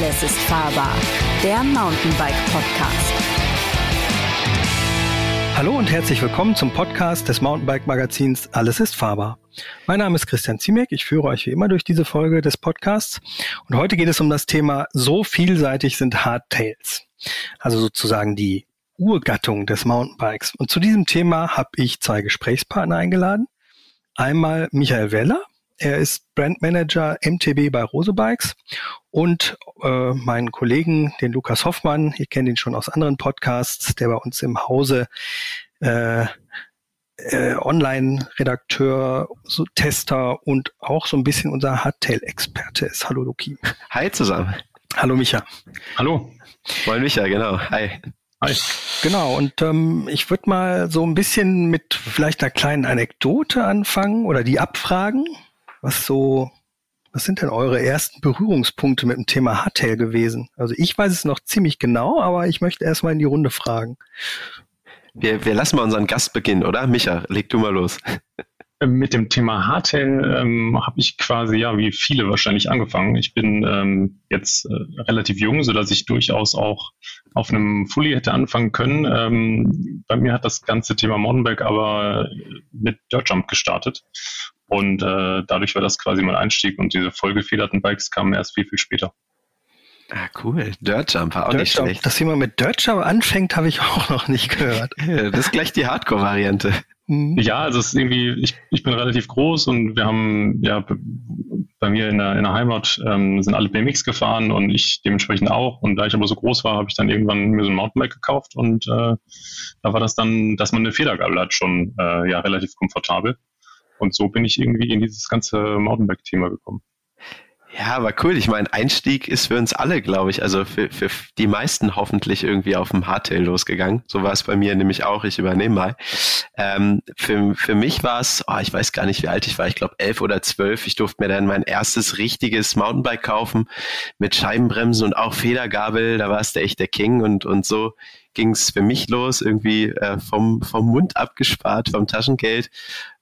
Alles ist fahrbar, der Mountainbike Podcast. Hallo und herzlich willkommen zum Podcast des Mountainbike Magazins Alles ist fahrbar. Mein Name ist Christian Ziemek, ich führe euch wie immer durch diese Folge des Podcasts und heute geht es um das Thema so vielseitig sind Hardtails. Also sozusagen die Urgattung des Mountainbikes. Und zu diesem Thema habe ich zwei Gesprächspartner eingeladen. Einmal Michael Weller, er ist Brandmanager MTB bei Rose Bikes und äh, meinen Kollegen, den Lukas Hoffmann, ihr kennt ihn schon aus anderen Podcasts, der bei uns im Hause äh, äh, Online-Redakteur, so Tester und auch so ein bisschen unser Hardtail-Experte ist. Hallo Luki. Hi zusammen. Hallo Micha. Hallo. Moin Micha, genau. Hi. Hi. Genau, und ähm, ich würde mal so ein bisschen mit vielleicht einer kleinen Anekdote anfangen oder die abfragen was so, was sind denn eure ersten Berührungspunkte mit dem Thema Hardtail gewesen? Also ich weiß es noch ziemlich genau, aber ich möchte erstmal in die Runde fragen. Wir, wir lassen mal unseren Gast beginnen, oder? Micha, leg du mal los. Ähm, mit dem Thema Hardtail ähm, habe ich quasi ja wie viele wahrscheinlich angefangen. Ich bin ähm, jetzt äh, relativ jung, so dass ich durchaus auch auf einem Fully hätte anfangen können. Ähm, bei mir hat das ganze Thema Mountainbike aber mit Dirtjump gestartet und äh, dadurch war das quasi mein Einstieg und diese vollgefederten Bikes kamen erst viel, viel später. Ah, cool. Dirtjump war auch Dirt nicht Jump. schlecht. Dass jemand mit Dirtjump anfängt, habe ich auch noch nicht gehört. das ist gleich die Hardcore-Variante. Mhm. Ja, also es ist irgendwie, ich, ich bin relativ groß und wir haben ja bei mir in der, in der Heimat ähm, sind alle BMX gefahren und ich dementsprechend auch. Und da ich aber so groß war, habe ich dann irgendwann mir so ein Mountainbike gekauft und äh, da war das dann, dass man eine Federgabel hat, schon äh, ja relativ komfortabel. Und so bin ich irgendwie in dieses ganze Mountainbike-Thema gekommen. Ja, aber cool. Ich meine, Einstieg ist für uns alle, glaube ich, also für, für die meisten hoffentlich irgendwie auf dem Hardtail losgegangen. So war es bei mir nämlich auch. Ich übernehme mal. Ähm, für, für mich war es, oh, ich weiß gar nicht, wie alt ich war. Ich glaube elf oder zwölf. Ich durfte mir dann mein erstes richtiges Mountainbike kaufen mit Scheibenbremsen und auch Federgabel. Da war es der echt der King und, und so ging es für mich los, irgendwie äh, vom, vom Mund abgespart, vom Taschengeld.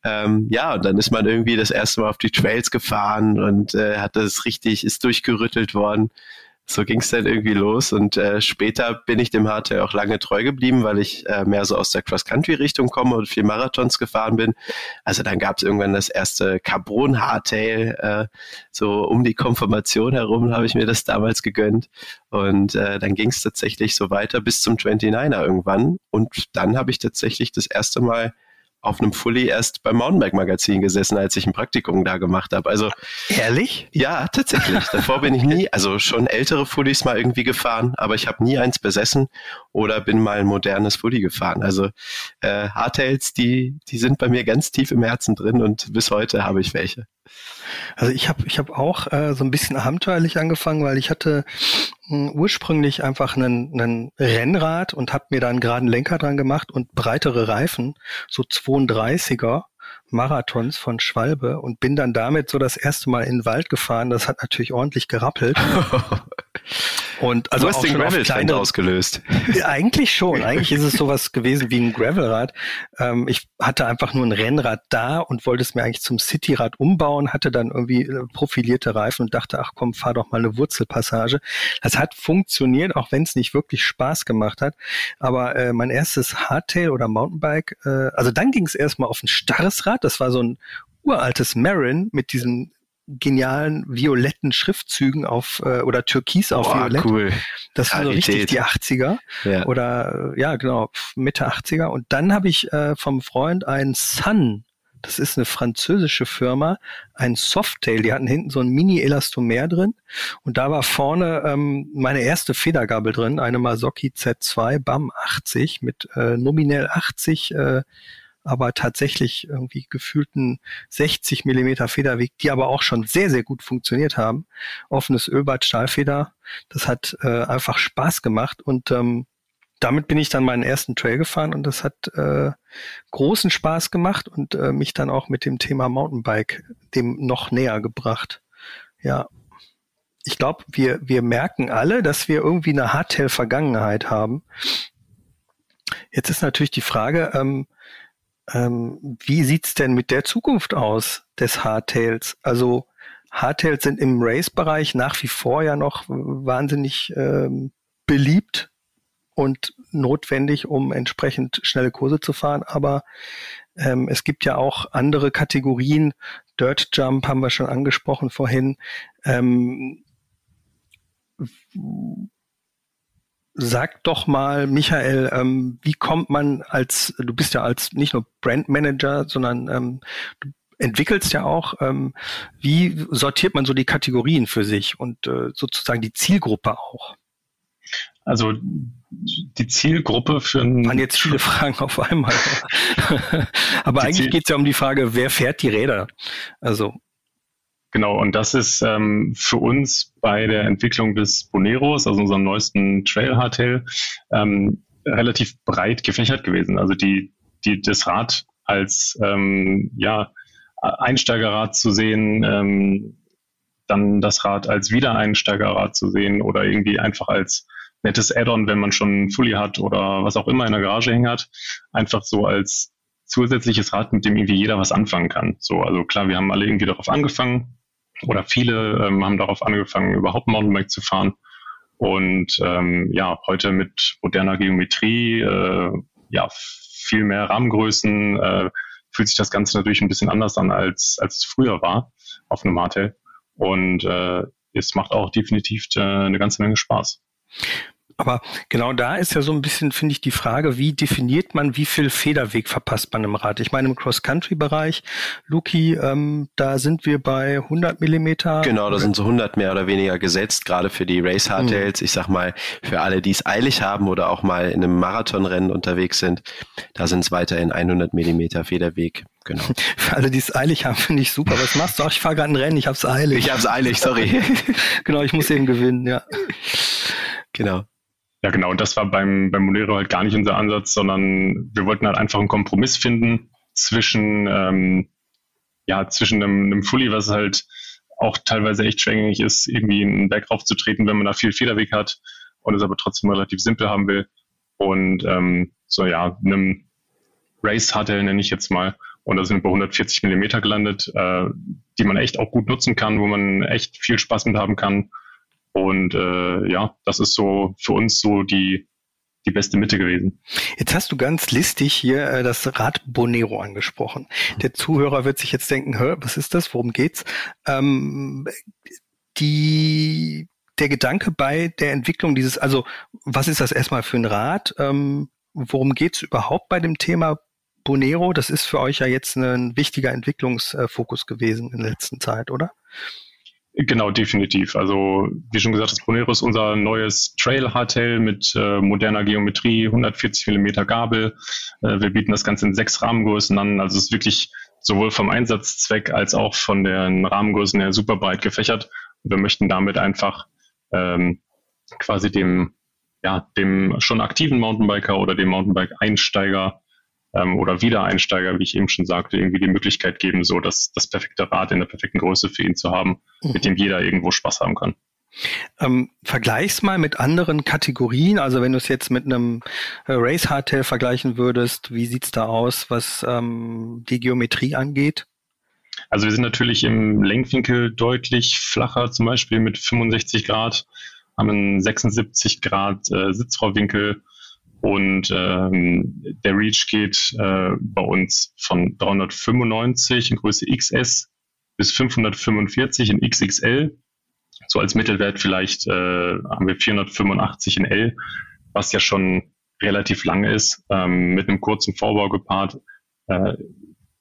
Ähm, ja, und dann ist man irgendwie das erste Mal auf die Trails gefahren und äh, hat das richtig, ist durchgerüttelt worden so ging es dann irgendwie los und äh, später bin ich dem Hardtail auch lange treu geblieben, weil ich äh, mehr so aus der Cross-Country-Richtung komme und viel Marathons gefahren bin. Also dann gab es irgendwann das erste Carbon-Hardtail, äh, so um die Konfirmation herum habe ich mir das damals gegönnt und äh, dann ging es tatsächlich so weiter bis zum 29er irgendwann und dann habe ich tatsächlich das erste Mal auf einem Fully erst beim Mountainbike-Magazin gesessen, als ich ein Praktikum da gemacht habe. Also Ehrlich? Ja, tatsächlich. Davor bin ich nie, also schon ältere Fullies mal irgendwie gefahren, aber ich habe nie eins besessen oder bin mal ein modernes Fully gefahren. Also äh, Hardtails, die, die sind bei mir ganz tief im Herzen drin und bis heute habe ich welche. Also ich habe ich hab auch äh, so ein bisschen abenteuerlich angefangen, weil ich hatte mh, ursprünglich einfach einen, einen Rennrad und habe mir dann gerade einen Lenker dran gemacht und breitere Reifen, so 32er Marathons von Schwalbe und bin dann damit so das erste Mal in den Wald gefahren. Das hat natürlich ordentlich gerappelt. Und also du hast auch den schon auf Gravel Trend kleinere- ausgelöst. Eigentlich schon. Eigentlich ist es sowas gewesen wie ein Gravelrad. Ähm, ich hatte einfach nur ein Rennrad da und wollte es mir eigentlich zum Cityrad umbauen, hatte dann irgendwie äh, profilierte Reifen und dachte, ach komm, fahr doch mal eine Wurzelpassage. Das hat funktioniert, auch wenn es nicht wirklich Spaß gemacht hat. Aber äh, mein erstes Hardtail oder Mountainbike, äh, also dann ging es erstmal auf ein starres Rad. Das war so ein uraltes Marin mit diesen genialen violetten Schriftzügen auf äh, oder Türkis auf Boah, Violett. cool. Das war so richtig die 80er Ja. oder äh, ja genau Mitte 80er und dann habe ich äh, vom Freund einen Sun das ist eine französische Firma, ein Softail. Die hatten hinten so ein Mini-Elastomer drin und da war vorne ähm, meine erste Federgabel drin, eine Masoki Z2 BAM 80 mit äh, nominell 80, äh, aber tatsächlich irgendwie gefühlten 60 Millimeter Federweg, die aber auch schon sehr, sehr gut funktioniert haben. Offenes Ölbad, Stahlfeder, das hat äh, einfach Spaß gemacht und ähm, damit bin ich dann meinen ersten Trail gefahren und das hat äh, großen Spaß gemacht und äh, mich dann auch mit dem Thema Mountainbike dem noch näher gebracht. Ja. Ich glaube, wir, wir merken alle, dass wir irgendwie eine Hardtail-Vergangenheit haben. Jetzt ist natürlich die Frage, ähm, ähm, wie sieht's denn mit der Zukunft aus des Hardtails? Also Hardtails sind im Race-Bereich nach wie vor ja noch wahnsinnig ähm, beliebt und notwendig, um entsprechend schnelle Kurse zu fahren. Aber ähm, es gibt ja auch andere Kategorien. Dirt Jump haben wir schon angesprochen vorhin. Ähm, Sag doch mal, Michael, ähm, wie kommt man als, du bist ja als nicht nur Brandmanager, sondern ähm, du entwickelst ja auch, ähm, wie sortiert man so die Kategorien für sich und äh, sozusagen die Zielgruppe auch? Also die Zielgruppe für ein waren jetzt viele Fragen auf einmal. Aber eigentlich geht es ja um die Frage, wer fährt die Räder? Also Genau, und das ist ähm, für uns bei der Entwicklung des Boneros, also unserem neuesten Trail Hardtail, ähm, relativ breit gefächert gewesen. Also die, die, das Rad als ähm, ja, Einsteigerrad zu sehen, ähm, dann das Rad als Wiedereinsteigerrad zu sehen oder irgendwie einfach als nettes Add-on, wenn man schon Fully hat oder was auch immer in der Garage hängen hat, einfach so als zusätzliches Rad, mit dem irgendwie jeder was anfangen kann. So, also klar, wir haben alle irgendwie darauf angefangen oder viele ähm, haben darauf angefangen, überhaupt Mountainbike zu fahren. Und ähm, ja, heute mit moderner Geometrie, äh, ja, viel mehr Rahmengrößen, äh, fühlt sich das Ganze natürlich ein bisschen anders an, als, als es früher war auf einem Hardtail. Und äh, es macht auch definitiv äh, eine ganze Menge Spaß. Aber genau da ist ja so ein bisschen, finde ich, die Frage, wie definiert man, wie viel Federweg verpasst man im Rad? Ich meine, im Cross-Country-Bereich, Luki, ähm, da sind wir bei 100 Millimeter. Genau, da sind so 100 mehr oder weniger gesetzt, gerade für die Race Hardtails. Mhm. Ich sag mal, für alle, die es eilig haben oder auch mal in einem Marathonrennen unterwegs sind, da sind es weiterhin 100 Millimeter Federweg. Genau. Für alle, die es eilig haben, finde ich super. Was machst du? Ach, ich fahre gerade ein Rennen, ich hab's eilig. Ich hab's eilig, sorry. genau, ich muss eben gewinnen, ja. Genau. Ja, genau. Und das war beim, beim Monero halt gar nicht unser Ansatz, sondern wir wollten halt einfach einen Kompromiss finden zwischen, ähm, ja, zwischen einem, einem Fully, was halt auch teilweise echt schwängig ist, irgendwie einen Berg raufzutreten, wenn man da viel Federweg hat und es aber trotzdem relativ simpel haben will. Und ähm, so ja, einem Race hatte nenne ich jetzt mal. Und da sind wir bei 140 Millimeter gelandet, äh, die man echt auch gut nutzen kann, wo man echt viel Spaß mit haben kann. Und äh, ja, das ist so für uns so die, die beste Mitte gewesen. Jetzt hast du ganz listig hier äh, das Rad Bonero angesprochen. Der Zuhörer wird sich jetzt denken, Hör, was ist das? Worum geht's? Ähm, die, der Gedanke bei der Entwicklung dieses, also was ist das erstmal für ein Rad? Ähm, worum geht's überhaupt bei dem Thema Bonero? Das ist für euch ja jetzt ein wichtiger Entwicklungsfokus gewesen in der letzten Zeit, oder? Genau, definitiv. Also wie schon gesagt, das Bonero ist unser neues Trail Hardtail mit äh, moderner Geometrie, 140 Millimeter Gabel. Äh, wir bieten das Ganze in sechs Rahmengrößen an. Also es ist wirklich sowohl vom Einsatzzweck als auch von den Rahmengrößen her super breit gefächert. Wir möchten damit einfach ähm, quasi dem ja, dem schon aktiven Mountainbiker oder dem Mountainbike-Einsteiger ähm, oder Wiedereinsteiger, wie ich eben schon sagte, irgendwie die Möglichkeit geben, so das, das perfekte Rad in der perfekten Größe für ihn zu haben, mhm. mit dem jeder irgendwo Spaß haben kann. Ähm, vergleich's mal mit anderen Kategorien. Also wenn du es jetzt mit einem äh, Race Hardtail vergleichen würdest, wie sieht's da aus, was ähm, die Geometrie angeht? Also wir sind natürlich im Lenkwinkel deutlich flacher, zum Beispiel mit 65 Grad, haben einen 76 Grad äh, Sitzrohrwinkel und ähm, der Reach geht äh, bei uns von 395 in Größe XS bis 545 in XXL. So als Mittelwert vielleicht äh, haben wir 485 in L, was ja schon relativ lang ist, ähm, mit einem kurzen Vorbau gepaart, äh,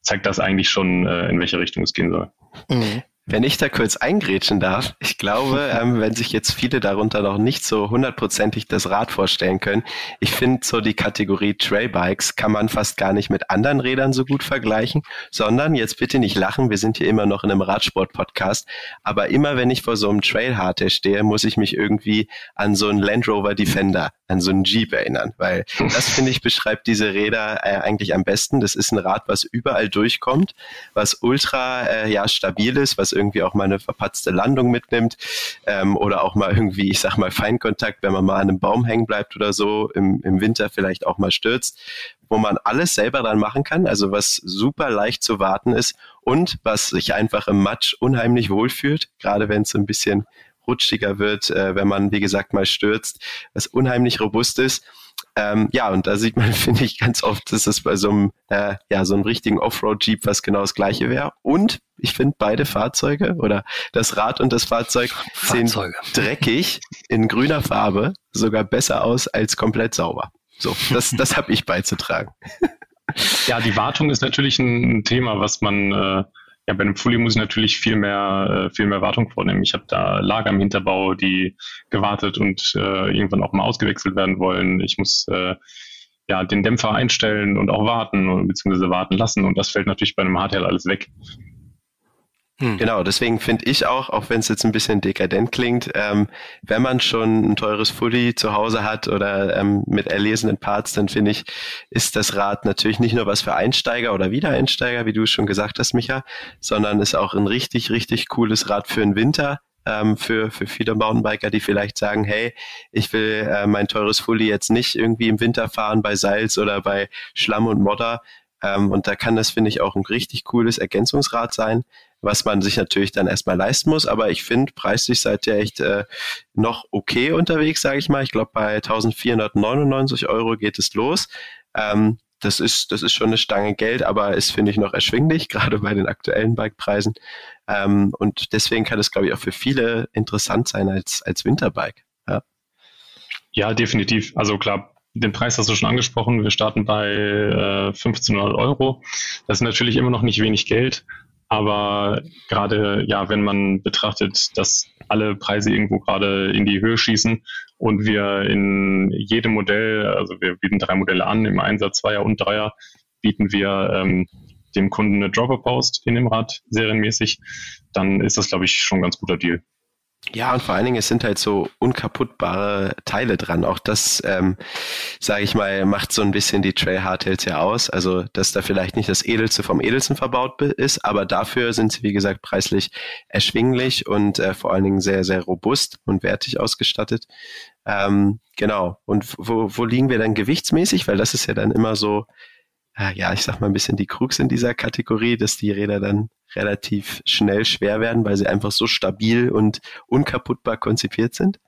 zeigt das eigentlich schon, äh, in welche Richtung es gehen soll. Mhm. Wenn ich da kurz eingrätschen darf, ich glaube, ähm, wenn sich jetzt viele darunter noch nicht so hundertprozentig das Rad vorstellen können, ich finde so die Kategorie Trailbikes kann man fast gar nicht mit anderen Rädern so gut vergleichen, sondern jetzt bitte nicht lachen, wir sind hier immer noch in einem Radsport-Podcast, aber immer wenn ich vor so einem Trailharter stehe, muss ich mich irgendwie an so einen Land Rover Defender, an so einen Jeep erinnern, weil das finde ich beschreibt diese Räder äh, eigentlich am besten. Das ist ein Rad, was überall durchkommt, was ultra äh, ja stabil ist, was irgendwie auch mal eine verpatzte Landung mitnimmt ähm, oder auch mal irgendwie, ich sag mal, Feinkontakt, wenn man mal an einem Baum hängen bleibt oder so, im, im Winter vielleicht auch mal stürzt, wo man alles selber dann machen kann, also was super leicht zu warten ist und was sich einfach im Matsch unheimlich wohlfühlt, gerade wenn es so ein bisschen rutschiger wird, äh, wenn man, wie gesagt, mal stürzt, was unheimlich robust ist. Ähm, ja, und da sieht man, finde ich, ganz oft, dass es bei so einem, äh, ja, so einem richtigen Offroad-Jeep was genau das gleiche wäre. Und ich finde beide Fahrzeuge oder das Rad und das Fahrzeug Fahrzeuge. sehen dreckig in grüner Farbe sogar besser aus als komplett sauber. So, das, das habe ich beizutragen. Ja, die Wartung ist natürlich ein Thema, was man äh, ja, bei einem Fully muss ich natürlich viel mehr, äh, viel mehr Wartung vornehmen. Ich habe da Lager im Hinterbau, die gewartet und äh, irgendwann auch mal ausgewechselt werden wollen. Ich muss äh, ja den Dämpfer einstellen und auch warten beziehungsweise warten lassen und das fällt natürlich bei einem Hardtail alles weg. Hm. Genau, deswegen finde ich auch, auch wenn es jetzt ein bisschen dekadent klingt, ähm, wenn man schon ein teures Fully zu Hause hat oder ähm, mit erlesenen Parts, dann finde ich, ist das Rad natürlich nicht nur was für Einsteiger oder Wiedereinsteiger, wie du schon gesagt hast, Micha, sondern ist auch ein richtig, richtig cooles Rad für den Winter. Ähm, für, für viele Mountainbiker, die vielleicht sagen, hey, ich will äh, mein teures Fully jetzt nicht irgendwie im Winter fahren bei Salz oder bei Schlamm und Modder, ähm, und da kann das, finde ich, auch ein richtig cooles Ergänzungsrad sein, was man sich natürlich dann erstmal leisten muss. Aber ich finde, preislich seid ihr echt äh, noch okay unterwegs, sage ich mal. Ich glaube, bei 1499 Euro geht es los. Ähm, das ist, das ist schon eine Stange Geld, aber ist, finde ich, noch erschwinglich, gerade bei den aktuellen Bikepreisen. Ähm, und deswegen kann es, glaube ich, auch für viele interessant sein als, als Winterbike. Ja. ja, definitiv. Also klar, den Preis hast du schon angesprochen. Wir starten bei äh, 1500 Euro. Das ist natürlich immer noch nicht wenig Geld, aber gerade ja, wenn man betrachtet, dass alle Preise irgendwo gerade in die Höhe schießen und wir in jedem Modell, also wir bieten drei Modelle an, im Einsatz Zweier und Dreier, bieten wir ähm, dem Kunden eine Dropper-Post in dem Rad serienmäßig, dann ist das, glaube ich, schon ein ganz guter Deal. Ja, und vor allen Dingen, es sind halt so unkaputtbare Teile dran. Auch das, ähm, sage ich mal, macht so ein bisschen die Trail Hardtails ja aus. Also, dass da vielleicht nicht das Edelste vom Edelsten verbaut ist, aber dafür sind sie, wie gesagt, preislich erschwinglich und äh, vor allen Dingen sehr, sehr robust und wertig ausgestattet. Ähm, genau. Und wo, wo liegen wir dann gewichtsmäßig? Weil das ist ja dann immer so, ja, ich sag mal ein bisschen die Krux in dieser Kategorie, dass die Räder dann relativ schnell schwer werden, weil sie einfach so stabil und unkaputtbar konzipiert sind?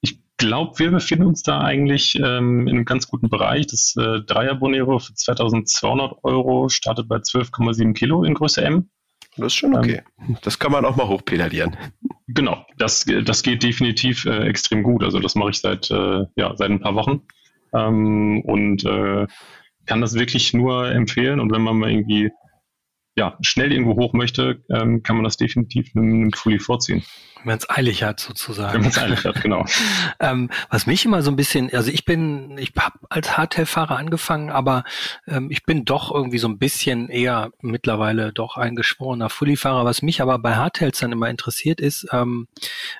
Ich glaube, wir befinden uns da eigentlich ähm, in einem ganz guten Bereich. Das äh, Dreier Bonero für 2200 Euro startet bei 12,7 Kilo in Größe M. Das ist schon okay. Ähm, das kann man auch mal hochpedalieren. Genau, das, das geht definitiv äh, extrem gut. Also das mache ich seit, äh, ja, seit ein paar Wochen. Ähm, und äh, kann das wirklich nur empfehlen. Und wenn man mal irgendwie ja, schnell irgendwo hoch möchte, ähm, kann man das definitiv mit einem Fully vorziehen. Wenn man es eilig hat, sozusagen. Wenn man es eilig hat, genau. ähm, was mich immer so ein bisschen, also ich bin, ich habe als Hardtail-Fahrer angefangen, aber ähm, ich bin doch irgendwie so ein bisschen eher mittlerweile doch ein geschworener Fully-Fahrer. Was mich aber bei Hardtails dann immer interessiert ist, ähm,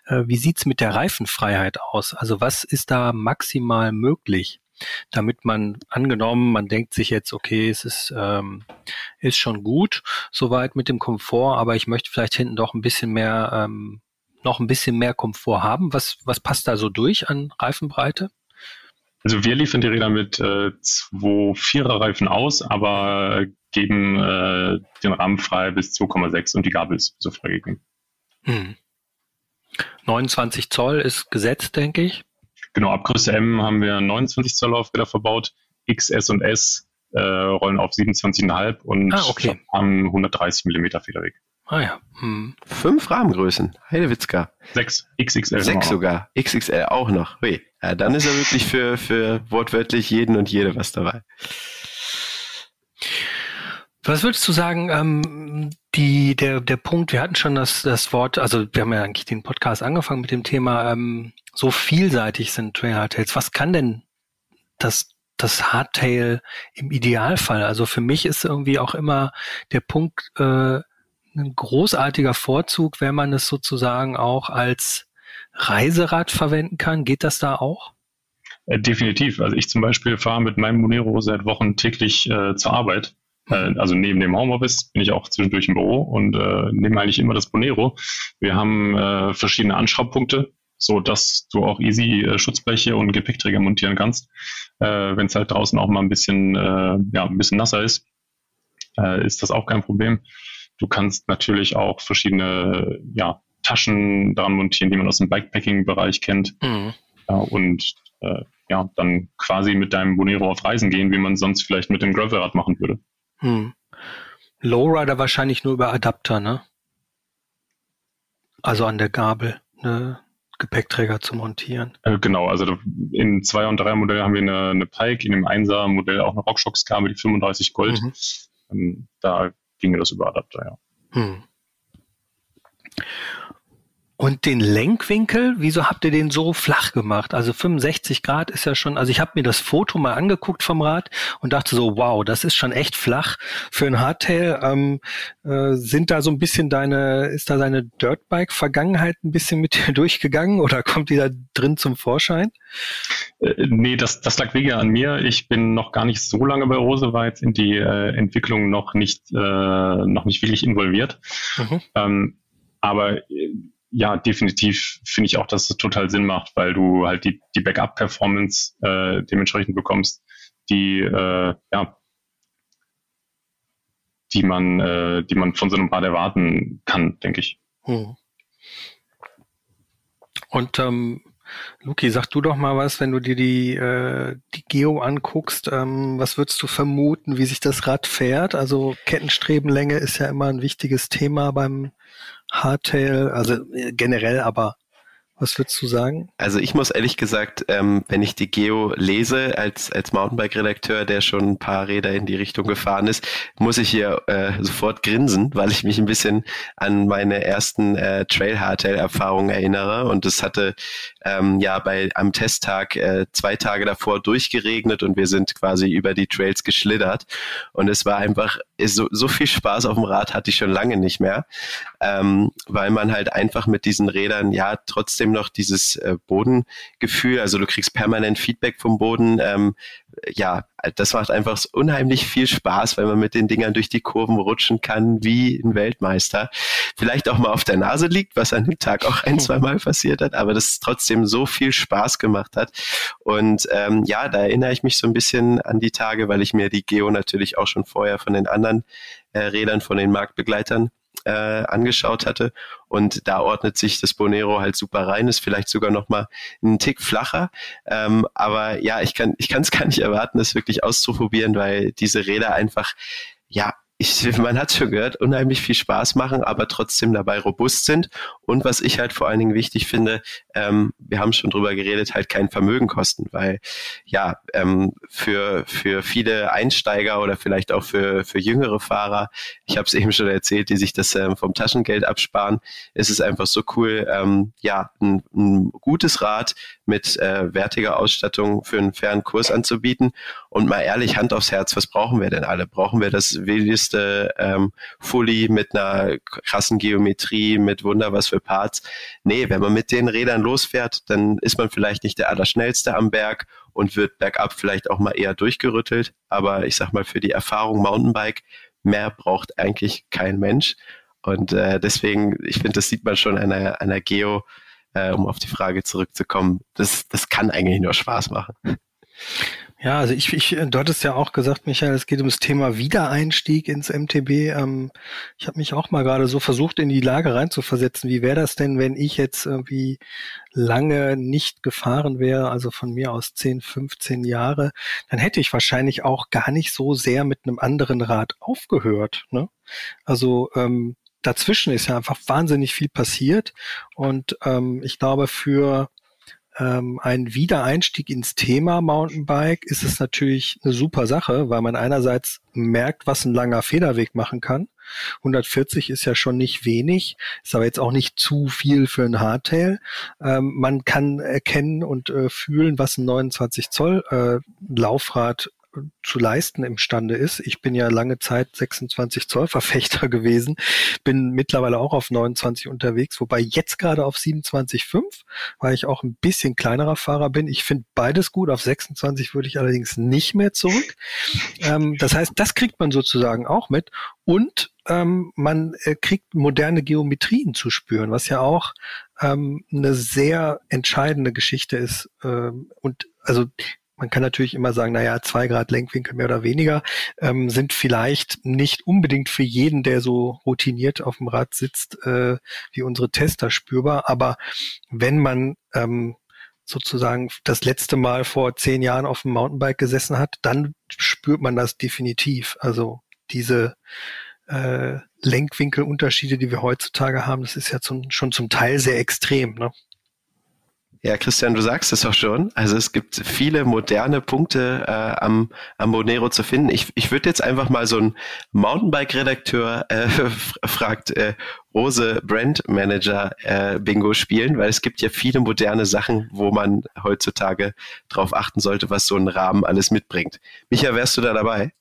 äh, wie sieht's mit der Reifenfreiheit aus? Also was ist da maximal möglich? Damit man angenommen, man denkt sich jetzt, okay, es ist, ähm, ist schon gut, soweit mit dem Komfort, aber ich möchte vielleicht hinten doch ein bisschen mehr, ähm, noch ein bisschen mehr Komfort haben. Was, was passt da so durch an Reifenbreite? Also wir liefern die Räder mit äh, zwei Vierer-Reifen aus, aber geben äh, den Rahmen frei bis 2,6 und die Gabel ist so freigegeben. Hm. 29 Zoll ist gesetzt, denke ich. Genau, ab Größe M haben wir 29 Zoll Laufräder verbaut. X, S und S äh, rollen auf 27,5 und ah, okay. haben 130 Millimeter Federweg. Ah ja. Hm. Fünf Rahmengrößen. Heidewitzka. Sechs. XXL. Sechs sogar. XXL auch noch. Hui. Ja, dann ist er wirklich für, für wortwörtlich jeden und jede was dabei. Was würdest du sagen, ähm, die, der, der Punkt, wir hatten schon das, das Wort, also wir haben ja eigentlich den Podcast angefangen mit dem Thema, ähm, so vielseitig sind Trail Hardtails. Was kann denn das, das Hardtail im Idealfall? Also für mich ist irgendwie auch immer der Punkt, äh, ein großartiger Vorzug, wenn man es sozusagen auch als Reiserad verwenden kann. Geht das da auch? Äh, definitiv. Also ich zum Beispiel fahre mit meinem Monero seit Wochen täglich äh, zur Arbeit also neben dem Homeoffice bin ich auch zwischendurch im Büro und äh, nehme eigentlich immer das Bonero. Wir haben äh, verschiedene Anschraubpunkte, so dass du auch easy äh, Schutzbleche und Gepäckträger montieren kannst, äh, wenn es halt draußen auch mal ein bisschen, äh, ja, ein bisschen nasser ist, äh, ist das auch kein Problem. Du kannst natürlich auch verschiedene ja, Taschen dran montieren, die man aus dem Bikepacking-Bereich kennt. Mhm. Ja, und äh, ja, dann quasi mit deinem Bonero auf Reisen gehen, wie man sonst vielleicht mit dem Gravelrad machen würde. Hm. Lowrider wahrscheinlich nur über Adapter, ne? Also an der Gabel, ne? Gepäckträger zu montieren. Äh, genau, also in 2 und 3 Modell haben wir eine, eine Pike, in dem 1er Modell auch eine RockShox-Kabel, die 35 Gold. Mhm. Ähm, da ginge das über Adapter, ja. Hm. Und den Lenkwinkel, wieso habt ihr den so flach gemacht? Also 65 Grad ist ja schon, also ich habe mir das Foto mal angeguckt vom Rad und dachte so, wow, das ist schon echt flach für ein Hardtail. Ähm, äh, sind da so ein bisschen deine, ist da deine Dirtbike-Vergangenheit ein bisschen mit dir durchgegangen oder kommt die da drin zum Vorschein? Äh, nee, das, das lag weniger an mir. Ich bin noch gar nicht so lange bei Rose, war jetzt in die äh, Entwicklung noch nicht, äh, noch nicht wirklich involviert. Mhm. Ähm, aber äh, ja, definitiv finde ich auch, dass es total Sinn macht, weil du halt die, die Backup-Performance äh, dementsprechend bekommst, die äh, ja, die man, äh, die man von so einem Rad erwarten kann, denke ich. Hm. Und ähm, Luki, sag du doch mal was, wenn du dir die, äh, die Geo anguckst, ähm, was würdest du vermuten, wie sich das Rad fährt? Also Kettenstrebenlänge ist ja immer ein wichtiges Thema beim Hardtail, also äh, generell, aber was würdest du sagen? Also ich muss ehrlich gesagt, ähm, wenn ich die Geo lese als, als Mountainbike-Redakteur, der schon ein paar Räder in die Richtung gefahren ist, muss ich hier äh, sofort grinsen, weil ich mich ein bisschen an meine ersten äh, Trail-Hardtail-Erfahrungen erinnere. Und es hatte ähm, ja bei am Testtag äh, zwei Tage davor durchgeregnet und wir sind quasi über die Trails geschlittert. Und es war einfach so, so viel Spaß auf dem Rad hatte ich schon lange nicht mehr, ähm, weil man halt einfach mit diesen Rädern ja trotzdem noch dieses äh, Bodengefühl, also du kriegst permanent Feedback vom Boden, ähm, ja, das macht einfach unheimlich viel Spaß, weil man mit den Dingern durch die Kurven rutschen kann, wie ein Weltmeister. Vielleicht auch mal auf der Nase liegt, was an dem Tag auch ein, zwei Mal passiert hat, aber das trotzdem so viel Spaß gemacht hat. Und ähm, ja, da erinnere ich mich so ein bisschen an die Tage, weil ich mir die Geo natürlich auch schon vorher von den anderen äh, Rädern, von den Marktbegleitern äh, angeschaut hatte. Und da ordnet sich das Bonero halt super rein, ist vielleicht sogar noch mal einen Tick flacher. Ähm, aber ja, ich kann ich es gar nicht erwarten, das wirklich auszuprobieren, weil diese Räder einfach ja ich, man hat schon gehört, unheimlich viel Spaß machen, aber trotzdem dabei robust sind. Und was ich halt vor allen Dingen wichtig finde, ähm, wir haben schon drüber geredet, halt kein Vermögen kosten, weil ja, ähm, für, für viele Einsteiger oder vielleicht auch für, für jüngere Fahrer, ich habe es eben schon erzählt, die sich das ähm, vom Taschengeld absparen, ist es einfach so cool, ähm, ja, ein, ein gutes Rad mit äh, wertiger Ausstattung für einen fairen Kurs anzubieten. Und mal ehrlich, Hand aufs Herz, was brauchen wir denn alle? Brauchen wir das wildeste ähm, Fully mit einer krassen Geometrie, mit Wunder was für Parts? Nee, wenn man mit den Rädern losfährt, dann ist man vielleicht nicht der Allerschnellste am Berg und wird bergab vielleicht auch mal eher durchgerüttelt. Aber ich sag mal, für die Erfahrung Mountainbike, mehr braucht eigentlich kein Mensch. Und äh, deswegen, ich finde, das sieht man schon an einer, einer Geo, äh, um auf die Frage zurückzukommen, das, das kann eigentlich nur Spaß machen. Ja, also ich, ich, du hattest ja auch gesagt, Michael, es geht ums Thema Wiedereinstieg ins MTB. Ähm, ich habe mich auch mal gerade so versucht, in die Lage reinzuversetzen. Wie wäre das denn, wenn ich jetzt irgendwie lange nicht gefahren wäre, also von mir aus 10, 15 Jahre, dann hätte ich wahrscheinlich auch gar nicht so sehr mit einem anderen Rad aufgehört. Ne? Also ähm, dazwischen ist ja einfach wahnsinnig viel passiert. Und ähm, ich glaube, für ähm, einen Wiedereinstieg ins Thema Mountainbike ist es natürlich eine super Sache, weil man einerseits merkt, was ein langer Federweg machen kann. 140 ist ja schon nicht wenig, ist aber jetzt auch nicht zu viel für ein Hardtail. Ähm, man kann erkennen und äh, fühlen, was ein 29 Zoll äh, Laufrad zu leisten imstande ist. Ich bin ja lange Zeit 26 Zoll Verfechter gewesen, bin mittlerweile auch auf 29 unterwegs, wobei jetzt gerade auf 27,5, weil ich auch ein bisschen kleinerer Fahrer bin. Ich finde beides gut. Auf 26 würde ich allerdings nicht mehr zurück. Ähm, das heißt, das kriegt man sozusagen auch mit und ähm, man äh, kriegt moderne Geometrien zu spüren, was ja auch ähm, eine sehr entscheidende Geschichte ist. Ähm, und also man kann natürlich immer sagen, naja, zwei Grad Lenkwinkel mehr oder weniger ähm, sind vielleicht nicht unbedingt für jeden, der so routiniert auf dem Rad sitzt, äh, wie unsere Tester spürbar. Aber wenn man ähm, sozusagen das letzte Mal vor zehn Jahren auf dem Mountainbike gesessen hat, dann spürt man das definitiv. Also diese äh, Lenkwinkelunterschiede, die wir heutzutage haben, das ist ja zum, schon zum Teil sehr extrem. Ne? Ja, Christian, du sagst es auch schon. Also es gibt viele moderne Punkte äh, am, am Monero zu finden. Ich, ich würde jetzt einfach mal so ein Mountainbike-Redakteur äh, fragt äh, Rose Brand Manager äh, Bingo spielen, weil es gibt ja viele moderne Sachen, wo man heutzutage darauf achten sollte, was so ein Rahmen alles mitbringt. Micha, wärst du da dabei?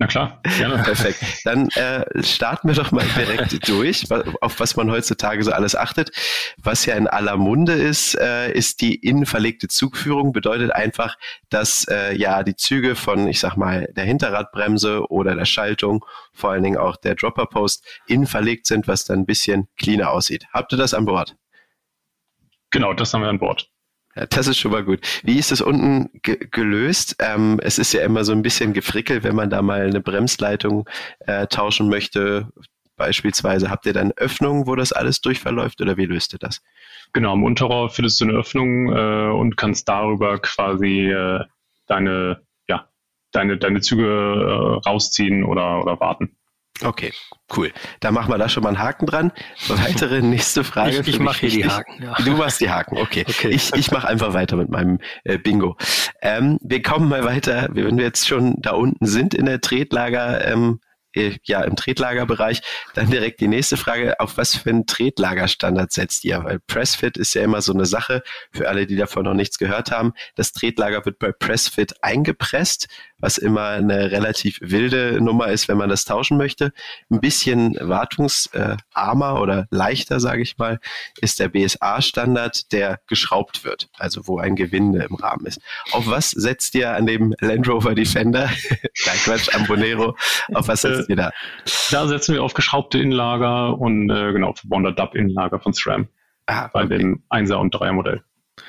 Na klar, gerne. Perfekt. Dann äh, starten wir doch mal direkt durch, auf was man heutzutage so alles achtet. Was ja in aller Munde ist, äh, ist die innenverlegte Zugführung. Bedeutet einfach, dass äh, ja die Züge von, ich sag mal, der Hinterradbremse oder der Schaltung, vor allen Dingen auch der Dropperpost, innen verlegt sind, was dann ein bisschen cleaner aussieht. Habt ihr das an Bord? Genau, das haben wir an Bord. Das ist schon mal gut. Wie ist das unten ge gelöst? Ähm, es ist ja immer so ein bisschen gefrickelt, wenn man da mal eine Bremsleitung äh, tauschen möchte. Beispielsweise habt ihr dann Öffnungen, wo das alles durchverläuft oder wie löst ihr das? Genau, am Unterrohr findest du eine Öffnung äh, und kannst darüber quasi äh, deine, ja, deine, deine Züge äh, rausziehen oder, oder warten. Okay, cool. Da machen wir da schon mal einen Haken dran. Weitere nächste Frage. Ich, ich mache hier die Haken. Ja. Du machst die Haken, okay. okay. Ich, ich mache einfach weiter mit meinem äh, Bingo. Ähm, wir kommen mal weiter, wenn wir jetzt schon da unten sind in der Tretlager, ähm, äh, ja, im Tretlagerbereich. Dann direkt die nächste Frage, auf was für einen Tretlagerstandard setzt ihr? Weil Pressfit ist ja immer so eine Sache, für alle, die davon noch nichts gehört haben. Das Tretlager wird bei Pressfit eingepresst was immer eine relativ wilde Nummer ist, wenn man das tauschen möchte. Ein bisschen wartungsarmer oder leichter, sage ich mal, ist der BSA-Standard, der geschraubt wird, also wo ein Gewinde im Rahmen ist. Auf was setzt ihr an dem Land Rover Defender? Nein, Quatsch, am Bonero. Auf was setzt ihr da? Da setzen wir auf geschraubte Innenlager und äh, genau, verbonder Dub-Innenlager von SRAM. Ah, bei dem 1er und 3er Modell.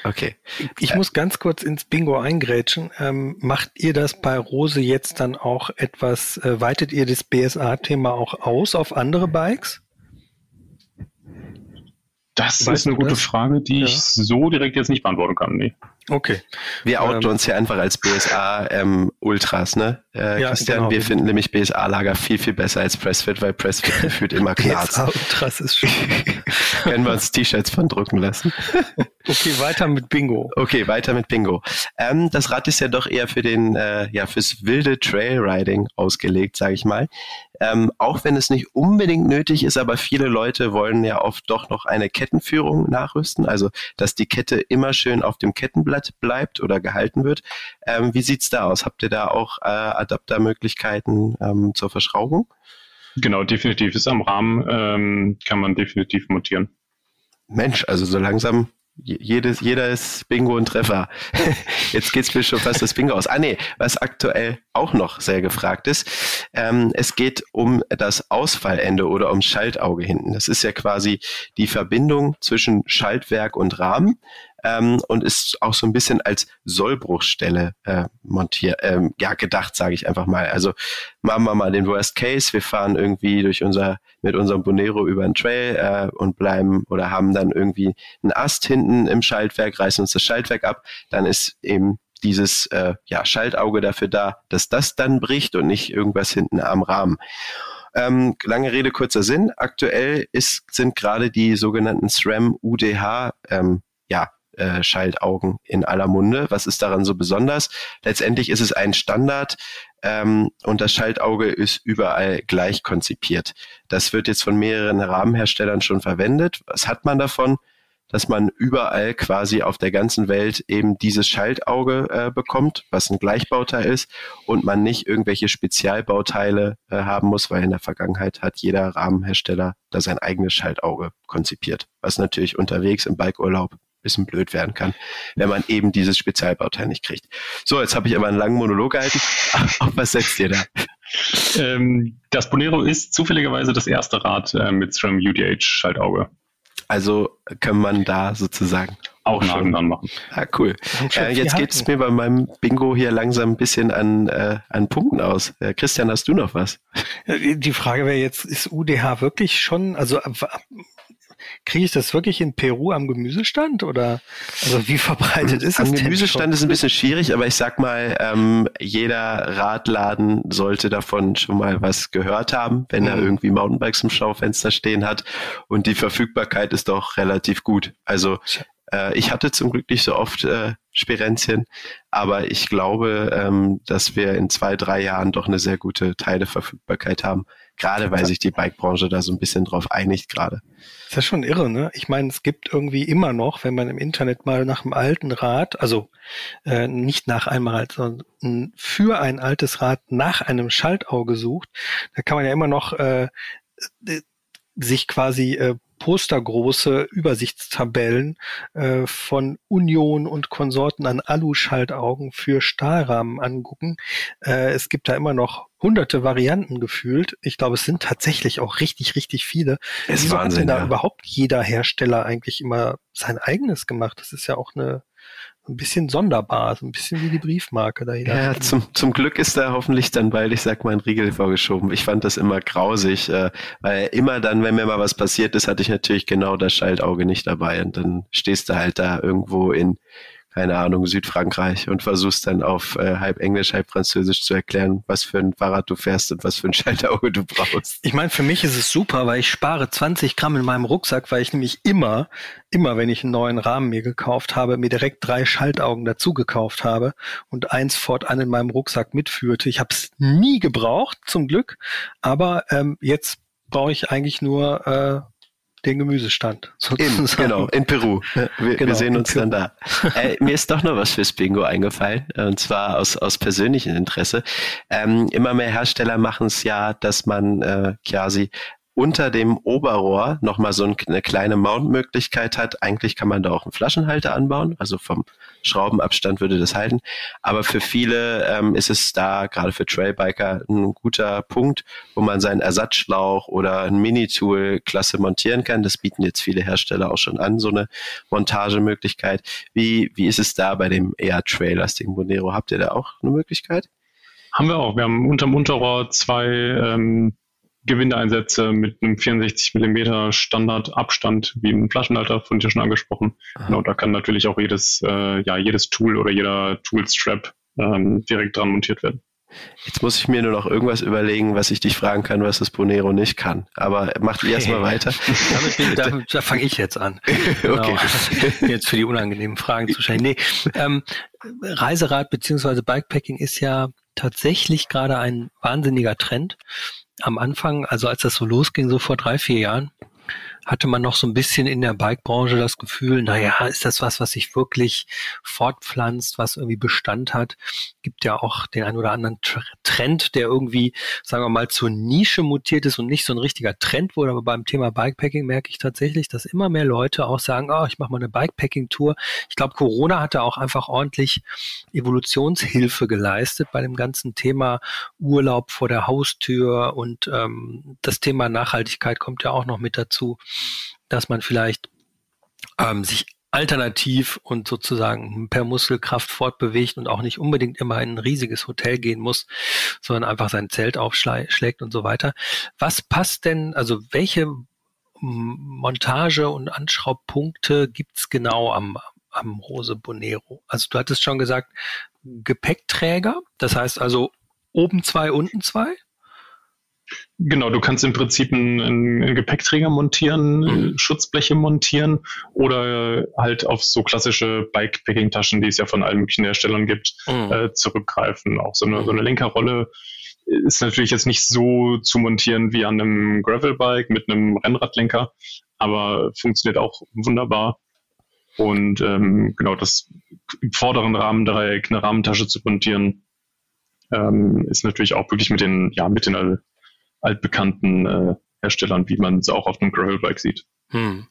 Okay. Ich äh, muss ganz kurz ins Bingo eingrätschen. Ähm, macht ihr das bei Rose jetzt dann auch etwas, äh, weitet ihr das BSA-Thema auch aus auf andere Bikes? Das weißt ist eine gute das? Frage, die ja. ich so direkt jetzt nicht beantworten kann. Nee. Okay. Wir outen ähm, uns hier einfach als BSA ähm, Ultras, ne? Äh, ja, Christian, genau. wir finden nämlich BSA-Lager viel, viel besser als Pressfit, weil Pressfit gefühlt immer knarzt. BSA Ultras ist schon. Können wir uns T-Shirts von drucken lassen. okay, weiter mit Bingo. Okay, weiter mit Bingo. Ähm, das Rad ist ja doch eher für den, äh, ja, fürs wilde Trailriding ausgelegt, sage ich mal. Ähm, auch wenn es nicht unbedingt nötig ist, aber viele Leute wollen ja oft doch noch eine Kettenführung nachrüsten, also dass die Kette immer schön auf dem Kettenblatt bleibt oder gehalten wird. Ähm, wie sieht's da aus? Habt ihr da auch äh, Adaptermöglichkeiten ähm, zur Verschraubung? Genau, definitiv. Ist am Rahmen, ähm, kann man definitiv montieren. Mensch, also so langsam jedes, jeder ist Bingo und Treffer. Jetzt geht's mir schon fast das Bingo aus. Ah nee, was aktuell auch noch sehr gefragt ist, ähm, es geht um das Ausfallende oder um Schaltauge hinten. Das ist ja quasi die Verbindung zwischen Schaltwerk und Rahmen ähm, und ist auch so ein bisschen als Sollbruchstelle äh, montiert, ähm, ja gedacht, sage ich einfach mal. Also machen wir mal den Worst Case, wir fahren irgendwie durch unser mit unserem Bonero über den Trail äh, und bleiben oder haben dann irgendwie einen Ast hinten im Schaltwerk, reißen uns das Schaltwerk ab, dann ist eben dieses äh, ja, Schaltauge dafür da, dass das dann bricht und nicht irgendwas hinten am Rahmen. Ähm, lange Rede, kurzer Sinn. Aktuell ist, sind gerade die sogenannten SRAM UDH ähm, ja, äh, Schaltaugen in aller Munde. Was ist daran so besonders? Letztendlich ist es ein Standard ähm, und das Schaltauge ist überall gleich konzipiert. Das wird jetzt von mehreren Rahmenherstellern schon verwendet. Was hat man davon? dass man überall quasi auf der ganzen Welt eben dieses Schaltauge äh, bekommt, was ein Gleichbauteil ist und man nicht irgendwelche Spezialbauteile äh, haben muss, weil in der Vergangenheit hat jeder Rahmenhersteller da sein eigenes Schaltauge konzipiert, was natürlich unterwegs im Bikeurlaub bisschen blöd werden kann, wenn man eben dieses Spezialbauteil nicht kriegt. So, jetzt habe ich aber einen langen Monolog gehalten. Auf was setzt ihr da? Ähm, das Bonero ist zufälligerweise das erste Rad äh, mit SRAM UDH Schaltauge. Also kann man da sozusagen auch schon dann machen. Ah, cool. Äh, jetzt geht es mir bei meinem Bingo hier langsam ein bisschen an, äh, an Punkten aus. Äh, Christian, hast du noch was? Die Frage wäre jetzt, ist UDH wirklich schon, also kriege ich das wirklich in Peru am Gemüsestand oder also wie verbreitet ist das? Am Gemüsestand ist ein bisschen schwierig, aber ich sag mal, ähm, jeder Radladen sollte davon schon mal was gehört haben, wenn mhm. er irgendwie Mountainbikes im Schaufenster stehen hat und die Verfügbarkeit ist doch relativ gut. Also äh, ich hatte zum Glück nicht so oft äh, Spirenzien, aber ich glaube, ähm, dass wir in zwei, drei Jahren doch eine sehr gute Teileverfügbarkeit haben, gerade weil sich die Bikebranche da so ein bisschen drauf einigt gerade. Das ist schon irre, ne? Ich meine, es gibt irgendwie immer noch, wenn man im Internet mal nach einem alten Rad, also äh, nicht nach einem Rad, sondern für ein altes Rad nach einem Schaltauge sucht, da kann man ja immer noch äh, sich quasi äh, postergroße Übersichtstabellen äh, von Union und Konsorten an Alu-Schaltaugen für Stahlrahmen angucken. Äh, es gibt da immer noch hunderte Varianten gefühlt. Ich glaube, es sind tatsächlich auch richtig, richtig viele. Es Wieso Wahnsinn, hat denn da ja. überhaupt jeder Hersteller eigentlich immer sein eigenes gemacht? Das ist ja auch eine ein bisschen sonderbar, so ein bisschen wie die Briefmarke dahinter. Ja, zum, zum Glück ist da hoffentlich dann bald, ich sag mal, ein Riegel vorgeschoben. Ich fand das immer grausig, äh, weil immer dann, wenn mir mal was passiert ist, hatte ich natürlich genau das Schaltauge nicht dabei und dann stehst du halt da irgendwo in keine Ahnung, Südfrankreich und versuchst dann auf äh, halb Englisch, halb Französisch zu erklären, was für ein Fahrrad du fährst und was für ein Schalterauge du brauchst. Ich meine, für mich ist es super, weil ich spare 20 Gramm in meinem Rucksack, weil ich nämlich immer, immer, wenn ich einen neuen Rahmen mir gekauft habe, mir direkt drei Schaltaugen dazu gekauft habe und eins fortan in meinem Rucksack mitführte. Ich habe es nie gebraucht, zum Glück, aber ähm, jetzt brauche ich eigentlich nur äh, den Gemüsestand. Sozusagen. In, genau, in Peru. Wir, genau, wir sehen uns dann da. Äh, mir ist doch noch was fürs Bingo eingefallen, und zwar aus, aus persönlichem Interesse. Ähm, immer mehr Hersteller machen es ja, dass man äh, quasi unter dem Oberrohr nochmal so eine kleine Mount-Möglichkeit hat. Eigentlich kann man da auch einen Flaschenhalter anbauen, also vom Schraubenabstand würde das halten. Aber für viele ähm, ist es da, gerade für Trailbiker, ein guter Punkt, wo man seinen Ersatzschlauch oder ein Mini-Tool klasse montieren kann. Das bieten jetzt viele Hersteller auch schon an, so eine Montagemöglichkeit. Wie, wie ist es da bei dem eher trailastigen Bonero? Habt ihr da auch eine Möglichkeit? Haben wir auch. Wir haben unterm Unterrohr zwei ähm, Gewindeeinsätze mit einem 64 mm Standardabstand, wie ein Flaschenhalter von dir schon angesprochen. Genau, da kann natürlich auch jedes, äh, ja, jedes Tool oder jeder Toolstrap ähm, direkt dran montiert werden. Jetzt muss ich mir nur noch irgendwas überlegen, was ich dich fragen kann, was das Bonero nicht kann. Aber macht ihr erstmal weiter. Damit da, da fange ich jetzt an. Genau. Okay. Jetzt für die unangenehmen Fragen zu stellen. Nee, ähm, Reiserad beziehungsweise Bikepacking ist ja tatsächlich gerade ein wahnsinniger Trend am Anfang, also als das so losging, so vor drei, vier Jahren, hatte man noch so ein bisschen in der Bike-Branche das Gefühl, naja, ist das was, was sich wirklich fortpflanzt, was irgendwie Bestand hat? Gibt ja auch den einen oder anderen Trend, der irgendwie, sagen wir mal, zur Nische mutiert ist und nicht so ein richtiger Trend wurde. Aber beim Thema Bikepacking merke ich tatsächlich, dass immer mehr Leute auch sagen, oh, ich mache mal eine Bikepacking-Tour. Ich glaube, Corona hatte auch einfach ordentlich Evolutionshilfe geleistet bei dem ganzen Thema Urlaub vor der Haustür und ähm, das Thema Nachhaltigkeit kommt ja auch noch mit dazu dass man vielleicht ähm, sich alternativ und sozusagen per Muskelkraft fortbewegt und auch nicht unbedingt immer in ein riesiges Hotel gehen muss, sondern einfach sein Zelt aufschlägt und so weiter. Was passt denn, also welche Montage und Anschraubpunkte gibt's genau am, am Rose Bonero? Also du hattest schon gesagt, Gepäckträger, das heißt also oben zwei, unten zwei? Genau, du kannst im Prinzip einen, einen Gepäckträger montieren, mhm. Schutzbleche montieren oder halt auf so klassische Bikepacking-Taschen, die es ja von allen möglichen Herstellern gibt, mhm. äh, zurückgreifen. Auch so eine, so eine Lenkerrolle ist natürlich jetzt nicht so zu montieren wie an einem Gravelbike mit einem Rennradlenker, aber funktioniert auch wunderbar. Und ähm, genau das im vorderen Rahmendreieck eine Rahmentasche zu montieren, ähm, ist natürlich auch wirklich mit den, ja, mit den altbekannten äh, Herstellern, wie man es auch auf einem Gravelbike sieht. Hm.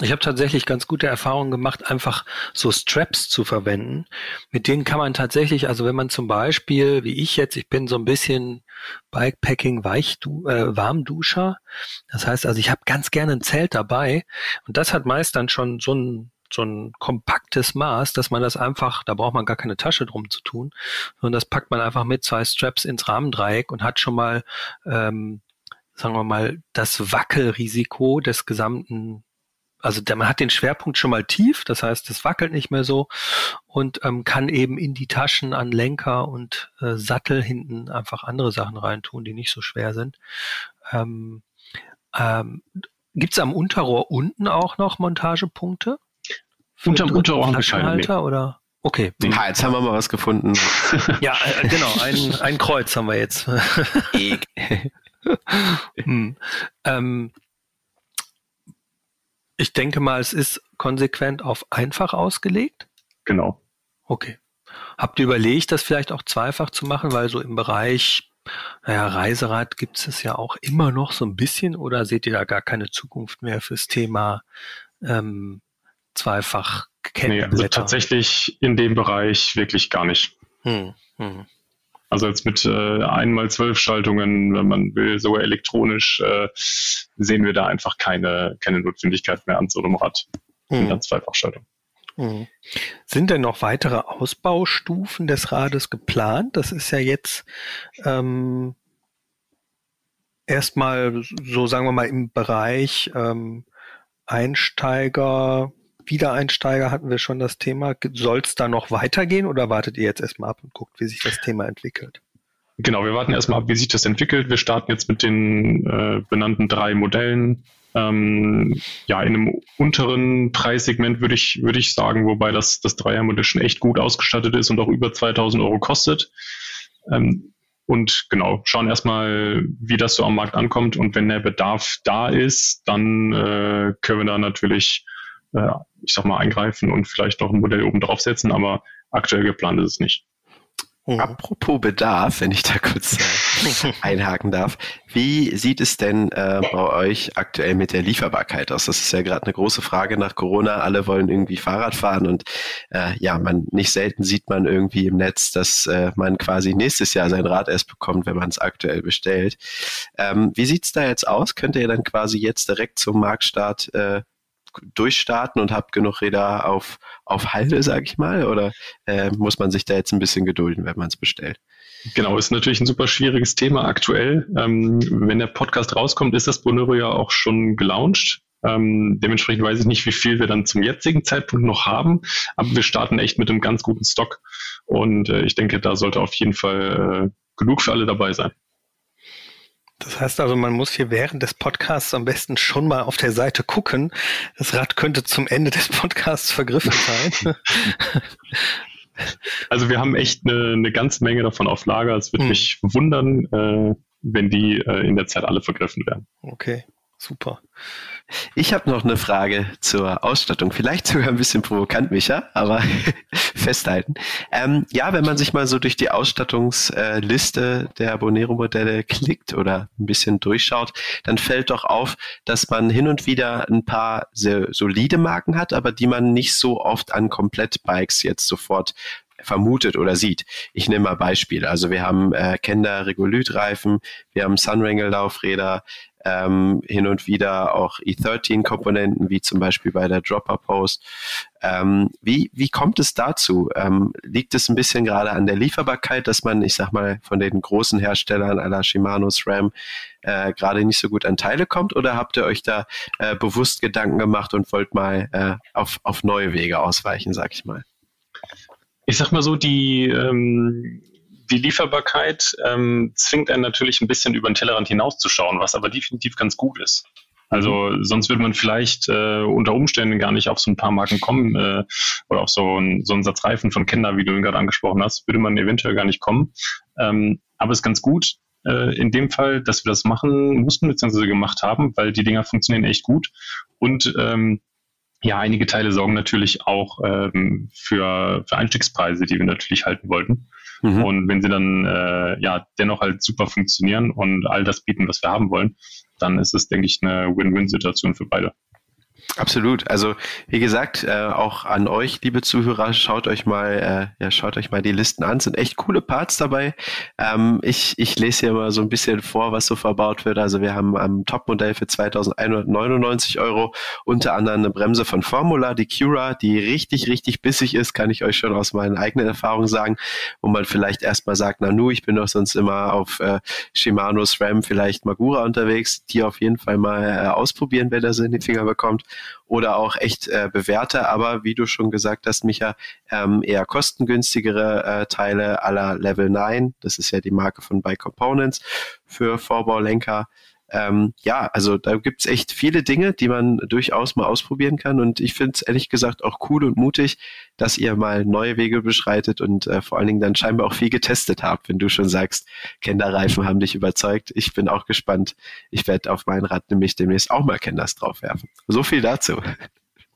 Ich habe tatsächlich ganz gute Erfahrungen gemacht, einfach so Straps zu verwenden. Mit denen kann man tatsächlich, also wenn man zum Beispiel, wie ich jetzt, ich bin so ein bisschen Bikepacking Weichdu äh, Warmduscher. Das heißt also, ich habe ganz gerne ein Zelt dabei und das hat meist dann schon so ein so ein kompaktes Maß, dass man das einfach, da braucht man gar keine Tasche drum zu tun, sondern das packt man einfach mit zwei Straps ins Rahmendreieck und hat schon mal, ähm, sagen wir mal, das Wackelrisiko des gesamten also der, man hat den Schwerpunkt schon mal tief, das heißt, es wackelt nicht mehr so und ähm, kann eben in die Taschen an Lenker und äh, Sattel hinten einfach andere Sachen reintun, die nicht so schwer sind. Ähm, ähm, Gibt es am Unterrohr unten auch noch Montagepunkte? Unterm wir keine. Nee. oder? Okay. Ah, jetzt haben wir mal was gefunden. ja, äh, genau, ein, ein Kreuz haben wir jetzt. hm. ähm, ich denke mal, es ist konsequent auf einfach ausgelegt. Genau. Okay. Habt ihr überlegt, das vielleicht auch zweifach zu machen, weil so im Bereich naja, Reiserad gibt es ja auch immer noch so ein bisschen oder seht ihr da gar keine Zukunft mehr fürs Thema ähm, zweifach Nee, also tatsächlich in dem Bereich wirklich gar nicht. Hm, hm. Also jetzt mit äh, einmal zwölf Schaltungen, wenn man will, sogar elektronisch, äh, sehen wir da einfach keine, keine Notwendigkeit mehr an so einem Rad hm. in der Zweifachschaltung. Hm. Sind denn noch weitere Ausbaustufen des Rades geplant? Das ist ja jetzt ähm, erstmal so, sagen wir mal, im Bereich ähm, Einsteiger, Wiedereinsteiger hatten wir schon das Thema. Soll es da noch weitergehen oder wartet ihr jetzt erstmal ab und guckt, wie sich das Thema entwickelt? Genau, wir warten erstmal ab, wie sich das entwickelt. Wir starten jetzt mit den äh, benannten drei Modellen. Ähm, ja, in einem unteren Preissegment würde ich, würde ich sagen, wobei das, das Dreiermodell schon echt gut ausgestattet ist und auch über 2000 Euro kostet. Ähm, und genau, schauen erstmal, wie das so am Markt ankommt. Und wenn der Bedarf da ist, dann äh, können wir da natürlich äh, ich sag mal, eingreifen und vielleicht noch ein Modell oben draufsetzen, aber aktuell geplant ist es nicht. Mhm. Apropos Bedarf, wenn ich da kurz äh, einhaken darf. Wie sieht es denn äh, bei euch aktuell mit der Lieferbarkeit aus? Das ist ja gerade eine große Frage nach Corona. Alle wollen irgendwie Fahrrad fahren und äh, ja, man nicht selten sieht man irgendwie im Netz, dass äh, man quasi nächstes Jahr sein Rad erst bekommt, wenn man es aktuell bestellt. Ähm, wie sieht's da jetzt aus? Könnt ihr dann quasi jetzt direkt zum Marktstart äh, durchstarten und habt genug Räder auf, auf Halde, sag ich mal? Oder äh, muss man sich da jetzt ein bisschen gedulden, wenn man es bestellt? Genau, ist natürlich ein super schwieriges Thema aktuell. Ähm, wenn der Podcast rauskommt, ist das Bonero ja auch schon gelauncht. Ähm, dementsprechend weiß ich nicht, wie viel wir dann zum jetzigen Zeitpunkt noch haben, aber wir starten echt mit einem ganz guten Stock und äh, ich denke, da sollte auf jeden Fall äh, genug für alle dabei sein. Das heißt also, man muss hier während des Podcasts am besten schon mal auf der Seite gucken. Das Rad könnte zum Ende des Podcasts vergriffen sein. Also wir haben echt eine, eine ganze Menge davon auf Lager. Es würde hm. mich wundern, äh, wenn die äh, in der Zeit alle vergriffen werden. Okay. Super. Ich habe noch eine Frage zur Ausstattung. Vielleicht sogar ein bisschen provokant, Micha, aber festhalten. Ähm, ja, wenn man sich mal so durch die Ausstattungsliste der Bonero-Modelle klickt oder ein bisschen durchschaut, dann fällt doch auf, dass man hin und wieder ein paar sehr solide Marken hat, aber die man nicht so oft an Komplettbikes jetzt sofort vermutet oder sieht. Ich nehme mal Beispiel. Also wir haben äh, Kender Regolith-Reifen, wir haben Sunwrangle-Laufräder, ähm, hin und wieder auch E13-Komponenten, wie zum Beispiel bei der Dropper Post. Ähm, wie, wie kommt es dazu? Ähm, liegt es ein bisschen gerade an der Lieferbarkeit, dass man, ich sag mal, von den großen Herstellern aller Shimano, SRAM äh, gerade nicht so gut an Teile kommt? Oder habt ihr euch da äh, bewusst Gedanken gemacht und wollt mal äh, auf, auf neue Wege ausweichen, sag ich mal? Ich sag mal so, die ähm, die Lieferbarkeit ähm, zwingt einen natürlich ein bisschen über den Tellerrand hinauszuschauen, was aber definitiv ganz gut ist. Also mhm. sonst würde man vielleicht äh, unter Umständen gar nicht auf so ein paar Marken kommen äh, oder auf so, ein, so einen Satz Reifen von Kender, wie du ihn gerade angesprochen hast, würde man eventuell gar nicht kommen. Ähm, aber es ist ganz gut äh, in dem Fall, dass wir das machen mussten bzw. gemacht haben, weil die Dinger funktionieren echt gut und ähm, Ja, einige Teile sorgen natürlich auch ähm, für, für Einstiegspreise, die wir natürlich halten wollten. Mhm. Und wenn sie dann äh, ja dennoch halt super funktionieren und all das bieten, was wir haben wollen, dann ist es, denke ich, eine Win-Win-Situation für beide. Absolut. Also wie gesagt, äh, auch an euch, liebe Zuhörer, schaut euch mal, äh, ja, schaut euch mal die Listen an. Es sind echt coole Parts dabei. Ähm, ich, ich lese hier mal so ein bisschen vor, was so verbaut wird. Also wir haben am Topmodell für 2.199 Euro unter anderem eine Bremse von Formula, die Cura, die richtig, richtig bissig ist, kann ich euch schon aus meinen eigenen Erfahrungen sagen, wo man vielleicht erstmal sagt, na nu, ich bin doch sonst immer auf äh, Shimano, SRAM, vielleicht Magura unterwegs. Die auf jeden Fall mal äh, ausprobieren, wenn er sie in die Finger bekommt oder auch echt äh, bewährte, aber wie du schon gesagt hast, Micha, ähm, eher kostengünstigere äh, Teile aller Level 9. Das ist ja die Marke von Bike Components für Vorbaulenker. Ähm, ja, also da gibt's echt viele Dinge, die man durchaus mal ausprobieren kann. Und ich finde es ehrlich gesagt auch cool und mutig, dass ihr mal neue Wege beschreitet und äh, vor allen Dingen dann scheinbar auch viel getestet habt, wenn du schon sagst, Kenderreifen haben dich überzeugt. Ich bin auch gespannt. Ich werde auf mein Rad nämlich demnächst auch mal Kenders draufwerfen. So viel dazu.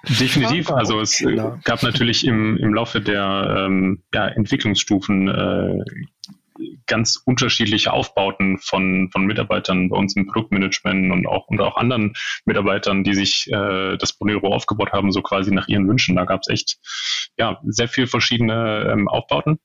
Definitiv. Also es genau. gab natürlich im, im Laufe der ähm, ja, Entwicklungsstufen äh, ganz unterschiedliche Aufbauten von, von Mitarbeitern bei uns im Produktmanagement und auch, und auch anderen Mitarbeitern, die sich äh, das Bonero aufgebaut haben, so quasi nach ihren Wünschen. Da gab es echt ja, sehr viel verschiedene ähm, Aufbauten.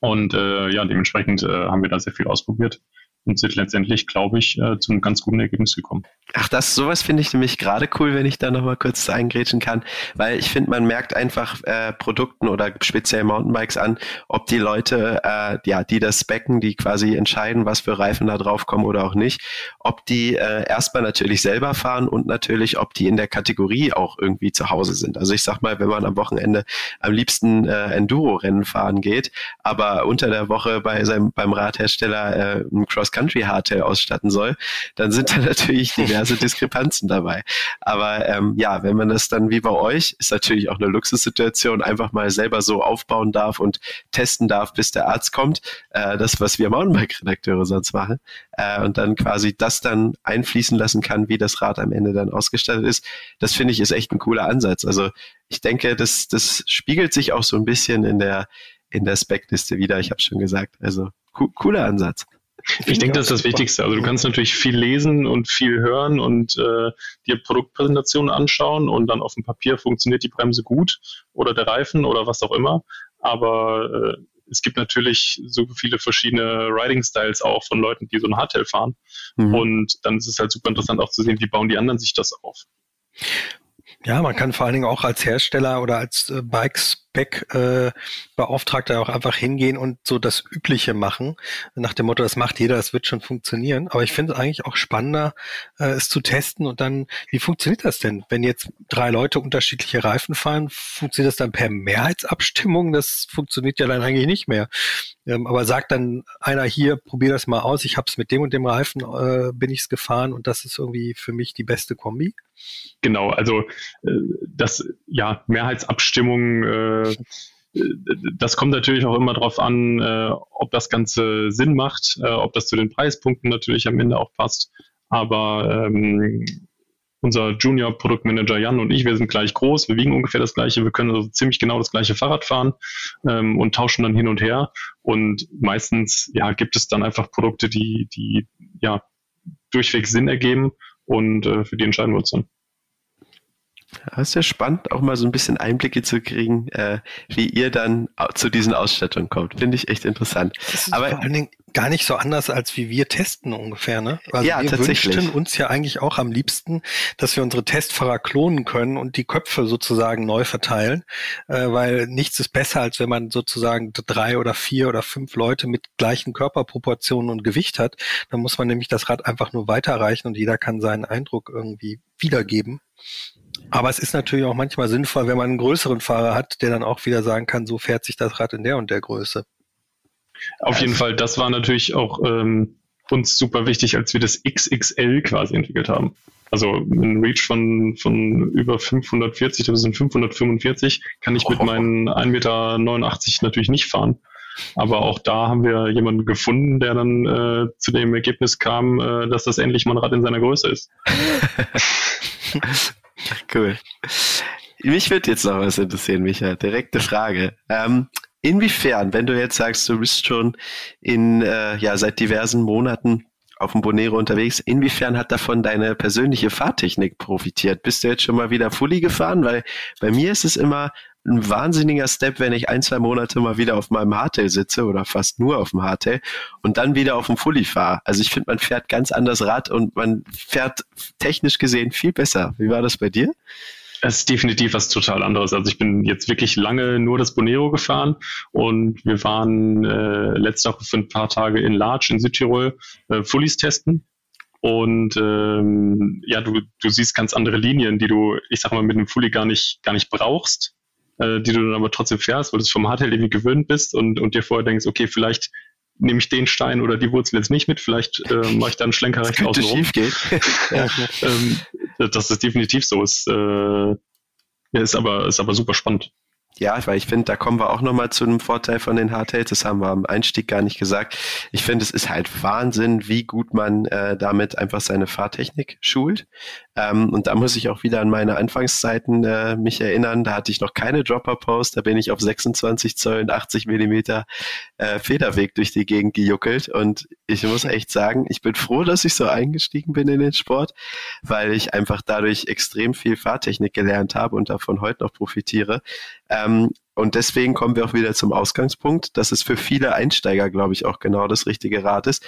Und äh, ja, dementsprechend äh, haben wir da sehr viel ausprobiert und sind letztendlich, glaube ich, äh, zu einem ganz guten Ergebnis gekommen. Ach, das sowas finde ich nämlich gerade cool, wenn ich da nochmal kurz eingrätschen kann, weil ich finde, man merkt einfach äh, Produkten oder speziell Mountainbikes an, ob die Leute, äh, ja, die das specken, die quasi entscheiden, was für Reifen da drauf kommen oder auch nicht, ob die äh, erstmal natürlich selber fahren und natürlich, ob die in der Kategorie auch irgendwie zu Hause sind. Also ich sag mal, wenn man am Wochenende am liebsten äh, Enduro-Rennen fahren geht, aber unter der Woche bei seinem beim Radhersteller äh, ein Cross Cross-Country-Hardtail ausstatten soll, dann sind da natürlich diverse Diskrepanzen dabei. Aber ähm, ja, wenn man das dann wie bei euch, ist natürlich auch eine Luxussituation, einfach mal selber so aufbauen darf und testen darf, bis der Arzt kommt, äh, das, was wir Mountainbike-Redakteure sonst machen, äh, und dann quasi das dann einfließen lassen kann, wie das Rad am Ende dann ausgestattet ist, das finde ich ist echt ein cooler Ansatz. Also ich denke, das, das spiegelt sich auch so ein bisschen in der in der Speckliste wieder. Ich habe schon gesagt, also co cooler Ansatz. Ich denke, das ist das Wichtigste. Also du kannst natürlich viel lesen und viel hören und äh, dir Produktpräsentationen anschauen und dann auf dem Papier funktioniert die Bremse gut oder der Reifen oder was auch immer. Aber äh, es gibt natürlich so viele verschiedene Riding-Styles auch von Leuten, die so ein Hardtail fahren. Mhm. Und dann ist es halt super interessant auch zu sehen, wie bauen die anderen sich das auf. Ja, man kann vor allen Dingen auch als Hersteller oder als äh, Bike-Spec-Beauftragter äh, auch einfach hingehen und so das Übliche machen. Nach dem Motto, das macht jeder, das wird schon funktionieren. Aber ich finde es eigentlich auch spannender, äh, es zu testen und dann, wie funktioniert das denn? Wenn jetzt drei Leute unterschiedliche Reifen fahren, funktioniert das dann per Mehrheitsabstimmung? Das funktioniert ja dann eigentlich nicht mehr. Ähm, aber sagt dann einer hier, probier das mal aus, ich habe es mit dem und dem Reifen, äh, bin ich es gefahren und das ist irgendwie für mich die beste Kombi? Genau, also äh, das ja Mehrheitsabstimmung äh, das kommt natürlich auch immer darauf an, äh, ob das Ganze Sinn macht, äh, ob das zu den Preispunkten natürlich am Ende auch passt. Aber ähm, unser Junior-Produktmanager Jan und ich, wir sind gleich groß, wir wiegen ungefähr das gleiche, wir können also ziemlich genau das gleiche Fahrrad fahren ähm, und tauschen dann hin und her. Und meistens ja, gibt es dann einfach Produkte, die, die ja durchweg Sinn ergeben und äh, für die entscheiden wir uns dann. Ja, ist ja spannend, auch mal so ein bisschen Einblicke zu kriegen, äh, wie ihr dann zu diesen Ausstattungen kommt. Finde ich echt interessant. Das ist Aber vor allen Dingen gar nicht so anders, als wie wir testen ungefähr, ne? Also ja, wir tatsächlich. wünschten uns ja eigentlich auch am liebsten, dass wir unsere Testfahrer klonen können und die Köpfe sozusagen neu verteilen, äh, weil nichts ist besser, als wenn man sozusagen drei oder vier oder fünf Leute mit gleichen Körperproportionen und Gewicht hat. Dann muss man nämlich das Rad einfach nur weiterreichen und jeder kann seinen Eindruck irgendwie wiedergeben. Aber es ist natürlich auch manchmal sinnvoll, wenn man einen größeren Fahrer hat, der dann auch wieder sagen kann, so fährt sich das Rad in der und der Größe. Auf jeden Fall, das war natürlich auch ähm, uns super wichtig, als wir das XXL quasi entwickelt haben. Also ein Reach von, von über 540, das sind 545, kann ich mit meinen 1,89 Meter natürlich nicht fahren. Aber auch da haben wir jemanden gefunden, der dann äh, zu dem Ergebnis kam, äh, dass das endlich mal ein Rad in seiner Größe ist. Cool. Mich wird jetzt noch was interessieren, Micha. Direkte Frage. Ähm, inwiefern, wenn du jetzt sagst, du bist schon in äh, ja seit diversen Monaten auf dem Bonero unterwegs, inwiefern hat davon deine persönliche Fahrtechnik profitiert? Bist du jetzt schon mal wieder Fully gefahren? Weil bei mir ist es immer ein wahnsinniger Step, wenn ich ein, zwei Monate mal wieder auf meinem Hardtail sitze oder fast nur auf dem Hardtail und dann wieder auf dem Fully fahre. Also ich finde, man fährt ganz anders Rad und man fährt technisch gesehen viel besser. Wie war das bei dir? Es ist definitiv was total anderes. Also ich bin jetzt wirklich lange nur das Bonero gefahren und wir waren äh, letzte Woche für ein paar Tage in Larch in Südtirol äh, Fullies testen. Und ähm, ja, du, du siehst ganz andere Linien, die du, ich sag mal, mit einem Fully gar nicht, gar nicht brauchst äh, die du dann aber trotzdem fährst, weil du es vom Hardtail irgendwie gewöhnt bist und, und dir vorher denkst, okay, vielleicht nehme ich den Stein oder die Wurzel jetzt nicht mit, vielleicht äh, mache ich dann einen Schlenker rechts außen rum. ja, ähm, das ist definitiv so. Ist, äh, ist, aber, ist aber super spannend. Ja, weil ich finde, da kommen wir auch nochmal zu einem Vorteil von den Hardtails. Das haben wir am Einstieg gar nicht gesagt. Ich finde, es ist halt Wahnsinn, wie gut man äh, damit einfach seine Fahrtechnik schult. Ähm, und da muss ich auch wieder an meine Anfangszeiten äh, mich erinnern. Da hatte ich noch keine Dropper-Post. Da bin ich auf 26 Zoll und 80 Millimeter äh, Federweg durch die Gegend gejuckelt. Und ich muss echt sagen, ich bin froh, dass ich so eingestiegen bin in den Sport, weil ich einfach dadurch extrem viel Fahrtechnik gelernt habe und davon heute noch profitiere. Ähm, und deswegen kommen wir auch wieder zum Ausgangspunkt, dass es für viele Einsteiger, glaube ich, auch genau das richtige Rad ist,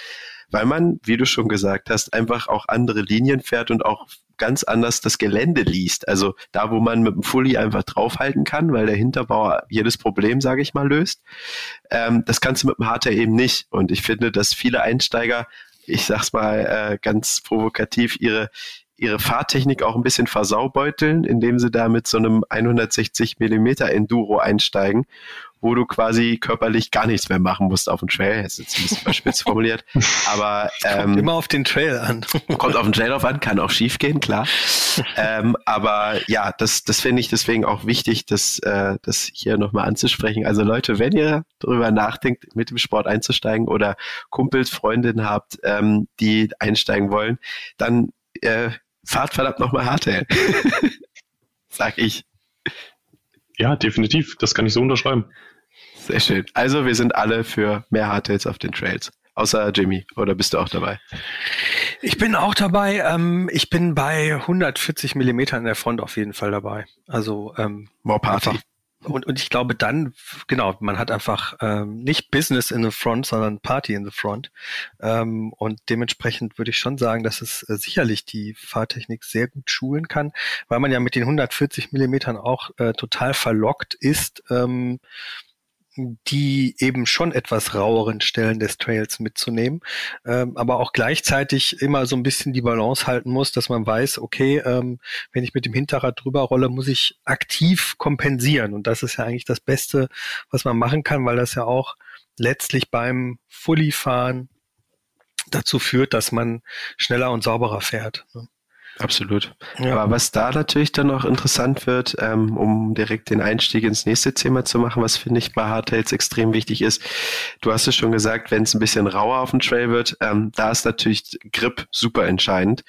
weil man, wie du schon gesagt hast, einfach auch andere Linien fährt und auch ganz anders das Gelände liest. Also da, wo man mit dem Fully einfach draufhalten kann, weil der Hinterbau jedes Problem, sage ich mal, löst. Ähm, das kannst du mit dem Hardtail eben nicht. Und ich finde, dass viele Einsteiger ich sag's mal äh, ganz provokativ, ihre, ihre Fahrtechnik auch ein bisschen versaubeuteln, indem sie da mit so einem 160 Millimeter Enduro einsteigen, wo du quasi körperlich gar nichts mehr machen musst auf dem Trail. Das ist jetzt ein bisschen verspitzt formuliert, aber ähm, kommt immer auf den Trail an. kommt auf den Trail auf an, kann auch schief gehen, klar. ähm, aber ja, das, das finde ich deswegen auch wichtig, das, äh, das hier nochmal anzusprechen. Also Leute, wenn ihr darüber nachdenkt, mit dem Sport einzusteigen oder Kumpels, Freundinnen habt, ähm, die einsteigen wollen, dann äh, fahrt verdammt nochmal Hardtail. Sag ich. Ja, definitiv. Das kann ich so unterschreiben. Sehr schön. Also wir sind alle für mehr Hardtails auf den Trails. Außer Jimmy. Oder bist du auch dabei? Ich bin auch dabei. Ähm, ich bin bei 140 Millimeter in der Front auf jeden Fall dabei. Also ähm, More Party. Einfach, und, und ich glaube dann, genau, man hat einfach ähm, nicht Business in the Front, sondern Party in the Front. Ähm, und dementsprechend würde ich schon sagen, dass es äh, sicherlich die Fahrtechnik sehr gut schulen kann, weil man ja mit den 140 Millimetern auch äh, total verlockt ist, ähm, die eben schon etwas raueren Stellen des Trails mitzunehmen, ähm, aber auch gleichzeitig immer so ein bisschen die Balance halten muss, dass man weiß, okay, ähm, wenn ich mit dem Hinterrad drüber rolle, muss ich aktiv kompensieren. Und das ist ja eigentlich das Beste, was man machen kann, weil das ja auch letztlich beim Fully-Fahren dazu führt, dass man schneller und sauberer fährt. Ne? Absolut. Ja. Aber was da natürlich dann noch interessant wird, ähm, um direkt den Einstieg ins nächste Thema zu machen, was finde ich bei Hardtails extrem wichtig ist, du hast es schon gesagt, wenn es ein bisschen rauer auf dem Trail wird, ähm, da ist natürlich Grip super entscheidend.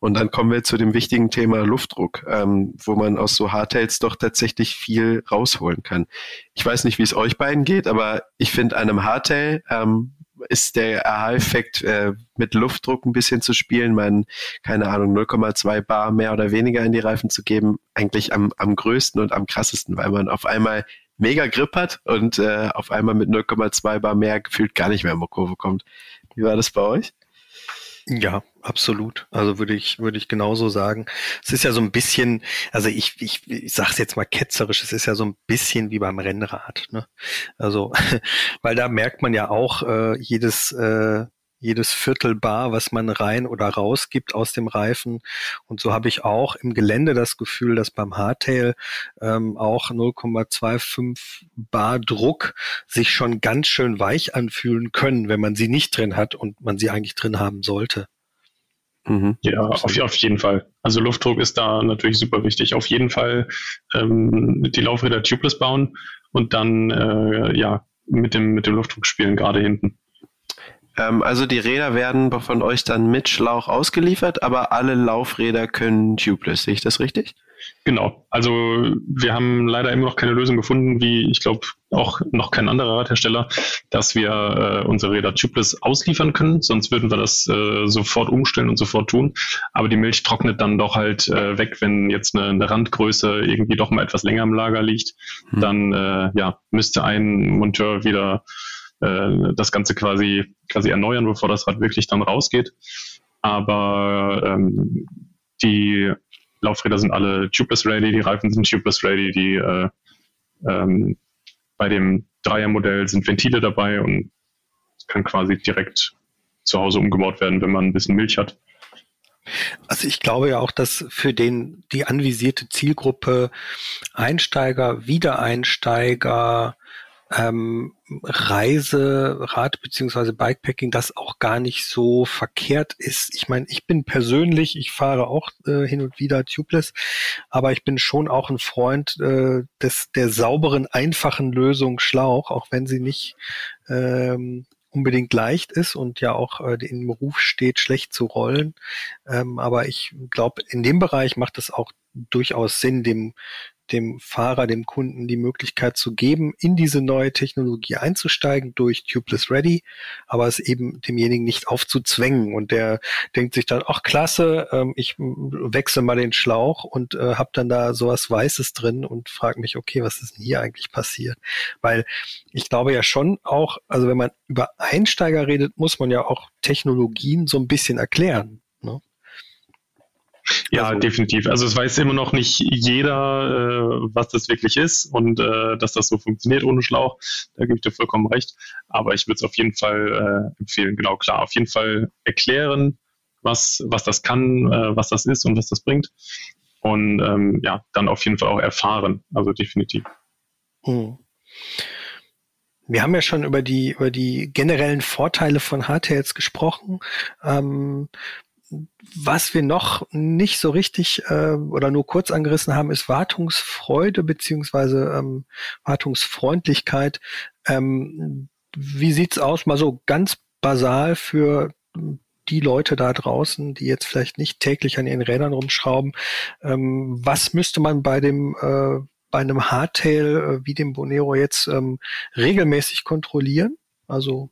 Und dann kommen wir zu dem wichtigen Thema Luftdruck, ähm, wo man aus so Hardtails doch tatsächlich viel rausholen kann. Ich weiß nicht, wie es euch beiden geht, aber ich finde einem Hardtail ähm, ist der Aha-Effekt, äh, mit Luftdruck ein bisschen zu spielen, man, keine Ahnung, 0,2 Bar mehr oder weniger in die Reifen zu geben, eigentlich am, am größten und am krassesten, weil man auf einmal mega Grip hat und äh, auf einmal mit 0,2 Bar mehr gefühlt gar nicht mehr in die Kurve kommt. Wie war das bei euch? Ja, absolut. Also würde ich, würde ich genauso sagen. Es ist ja so ein bisschen, also ich, ich, ich sag's jetzt mal ketzerisch, es ist ja so ein bisschen wie beim Rennrad. Ne? Also, weil da merkt man ja auch äh, jedes, äh, jedes Viertel Bar, was man rein oder raus gibt aus dem Reifen. Und so habe ich auch im Gelände das Gefühl, dass beim Hardtail ähm, auch 0,25 Bar Druck sich schon ganz schön weich anfühlen können, wenn man sie nicht drin hat und man sie eigentlich drin haben sollte. Mhm. Ja, auf, auf, jeden Fall. Also Luftdruck ist da natürlich super wichtig. Auf jeden Fall ähm, die Laufräder tubeless bauen und dann äh, ja mit dem, mit dem Luftdruck spielen, gerade hinten. Ähm, also die Räder werden von euch dann mit Schlauch ausgeliefert, aber alle Laufräder können tubeless. Sehe ich das richtig? Genau. Also wir haben leider immer noch keine Lösung gefunden, wie ich glaube auch noch kein anderer Radhersteller, dass wir äh, unsere Räder tubeless ausliefern können. Sonst würden wir das äh, sofort umstellen und sofort tun. Aber die Milch trocknet dann doch halt äh, weg, wenn jetzt eine, eine, Randgröße irgendwie doch mal etwas länger im Lager liegt. Hm. Dann äh, ja müsste ein Monteur wieder äh, das Ganze quasi quasi erneuern, bevor das Rad wirklich dann rausgeht. Aber ähm, die Laufräder sind alle tubeless ready, die Reifen sind tubeless ready, die äh, ähm, bei dem Dreiermodell sind Ventile dabei und kann quasi direkt zu Hause umgebaut werden, wenn man ein bisschen Milch hat. Also ich glaube ja auch, dass für den die anvisierte Zielgruppe Einsteiger, Wiedereinsteiger, ähm, Reiserad beziehungsweise Bikepacking das auch gar nicht so verkehrt ist. Ich meine, ich bin persönlich, ich fahre auch äh, hin und wieder tubeless, aber ich bin schon auch ein Freund äh, des der sauberen, einfachen Lösung Schlauch, auch wenn sie nicht ähm, unbedingt leicht ist und ja auch äh, im Ruf steht, schlecht zu rollen. Ähm, aber ich glaube, in dem Bereich macht es auch durchaus Sinn, dem dem Fahrer, dem Kunden die Möglichkeit zu geben, in diese neue Technologie einzusteigen durch Tubeless Ready, aber es eben demjenigen nicht aufzuzwängen. Und der denkt sich dann, ach klasse, ähm, ich wechsle mal den Schlauch und äh, habe dann da sowas Weißes drin und frage mich, okay, was ist denn hier eigentlich passiert? Weil ich glaube ja schon auch, also wenn man über Einsteiger redet, muss man ja auch Technologien so ein bisschen erklären. Ja, also, definitiv. Also es weiß immer noch nicht jeder, äh, was das wirklich ist und äh, dass das so funktioniert ohne Schlauch. Da gebe ich dir vollkommen recht. Aber ich würde es auf jeden Fall äh, empfehlen. Genau, klar. Auf jeden Fall erklären, was, was das kann, äh, was das ist und was das bringt. Und ähm, ja, dann auf jeden Fall auch erfahren. Also definitiv. Hm. Wir haben ja schon über die, über die generellen Vorteile von Hardtails gesprochen. Ähm, was wir noch nicht so richtig äh, oder nur kurz angerissen haben, ist Wartungsfreude beziehungsweise ähm, Wartungsfreundlichkeit. Ähm, wie sieht's aus, mal so ganz basal für die Leute da draußen, die jetzt vielleicht nicht täglich an ihren Rädern rumschrauben? Ähm, was müsste man bei dem äh, bei einem Hardtail äh, wie dem Bonero jetzt ähm, regelmäßig kontrollieren? Also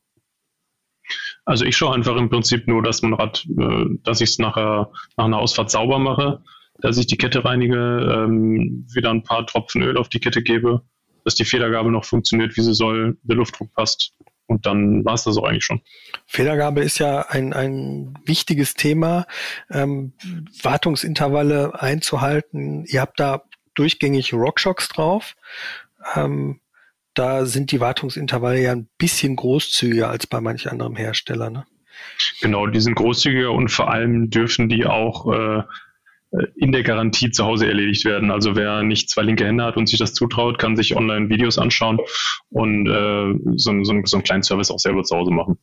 also ich schaue einfach im Prinzip nur, dass man Rad, äh, dass ich es nachher nach einer Ausfahrt sauber mache, dass ich die Kette reinige, ähm, wieder ein paar Tropfen Öl auf die Kette gebe, dass die Federgabel noch funktioniert, wie sie soll, der Luftdruck passt. Und dann war es das auch eigentlich schon. Federgabel ist ja ein, ein wichtiges Thema, ähm, Wartungsintervalle einzuhalten. Ihr habt da durchgängig Rockshocks drauf. Ähm, da sind die Wartungsintervalle ja ein bisschen großzügiger als bei manch anderem Hersteller. Ne? Genau, die sind großzügiger und vor allem dürfen die auch äh, in der Garantie zu Hause erledigt werden. Also wer nicht zwei linke Hände hat und sich das zutraut, kann sich online Videos anschauen und äh, so, so, so einen kleinen Service auch selber zu Hause machen.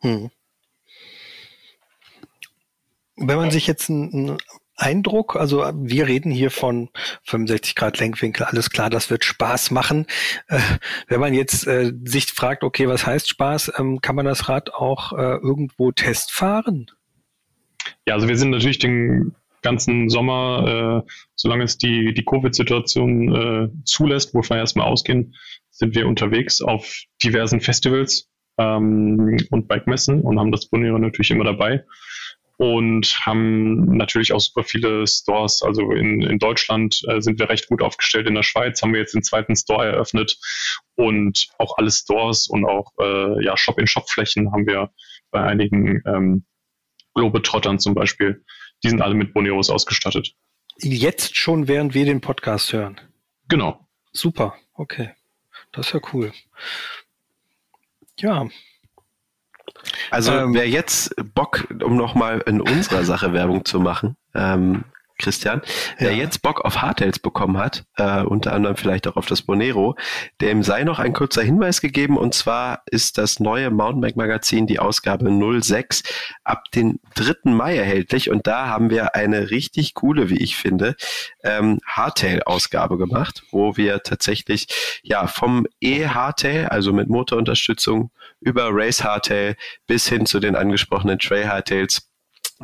Hm. Wenn man sich jetzt ein, ein Eindruck? Also wir reden hier von 65 Grad Lenkwinkel, alles klar, das wird Spaß machen. Äh, wenn man jetzt äh, sich fragt, okay, was heißt Spaß, ähm, kann man das Rad auch äh, irgendwo testfahren? Ja, also wir sind natürlich den ganzen Sommer, äh, solange es die, die Covid-Situation äh, zulässt, wovon wir erstmal ausgehen, sind wir unterwegs auf diversen Festivals ähm, und Bike-Messen und haben das Bonniere natürlich immer dabei und haben natürlich auch super viele Stores. Also in, in Deutschland äh, sind wir recht gut aufgestellt. In der Schweiz haben wir jetzt den zweiten Store eröffnet und auch alle Stores und auch äh, ja, Shop-in-Shop-Flächen haben wir bei einigen ähm, Globetrottern zum Beispiel. Die sind alle mit Boneros ausgestattet. Jetzt schon, während wir den Podcast hören. Genau. Super, okay. Das ist ja cool. Ja, also ähm, wer jetzt Bock, um nochmal in unserer Sache Werbung zu machen, ähm, Christian, der ja. jetzt Bock auf Hardtails bekommen hat, äh, unter anderem vielleicht auch auf das Bonero, dem sei noch ein kurzer Hinweis gegeben und zwar ist das neue Mountainbike Magazin, die Ausgabe 06, ab den 3. Mai erhältlich und da haben wir eine richtig coole, wie ich finde, ähm, Hardtail-Ausgabe gemacht, wo wir tatsächlich ja vom E-Hardtail, also mit Motorunterstützung, über Race Hardtail bis hin zu den angesprochenen Trail Hardtails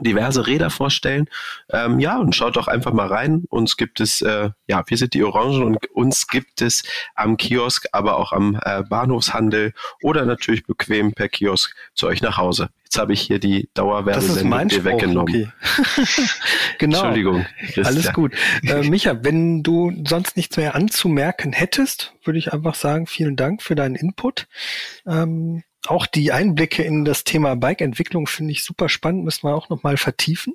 diverse Räder vorstellen. Ähm, ja, und schaut doch einfach mal rein. Uns gibt es, äh, ja, wir sind die Orangen und uns gibt es am Kiosk, aber auch am äh, Bahnhofshandel oder natürlich bequem per Kiosk zu euch nach Hause. Jetzt habe ich hier die Dauerwerbesendung dir weggenommen. Okay. genau. Entschuldigung. Christian. Alles gut. Äh, Micha, wenn du sonst nichts mehr anzumerken hättest, würde ich einfach sagen, vielen Dank für deinen Input. Ähm, auch die Einblicke in das Thema Bike-Entwicklung finde ich super spannend, müssen wir auch nochmal vertiefen.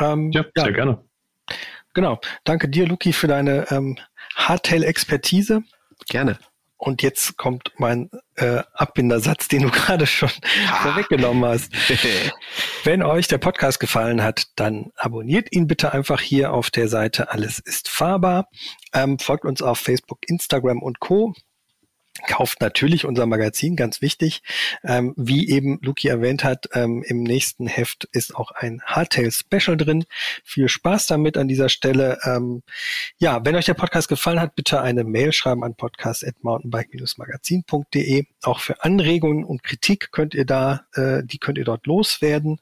Ähm, ja, ja, sehr gerne. Genau. Danke dir, Luki, für deine ähm, Hardtail-Expertise. Gerne. Und jetzt kommt mein äh, Abbindersatz, den du gerade schon ah. vorweggenommen hast. Wenn euch der Podcast gefallen hat, dann abonniert ihn bitte einfach hier auf der Seite Alles ist fahrbar. Ähm, folgt uns auf Facebook, Instagram und Co kauft natürlich unser Magazin, ganz wichtig. Ähm, wie eben Luki erwähnt hat, ähm, im nächsten Heft ist auch ein Hardtail Special drin. Viel Spaß damit an dieser Stelle. Ähm, ja, wenn euch der Podcast gefallen hat, bitte eine Mail schreiben an podcast.mountainbike-magazin.de. Auch für Anregungen und Kritik könnt ihr da, äh, die könnt ihr dort loswerden.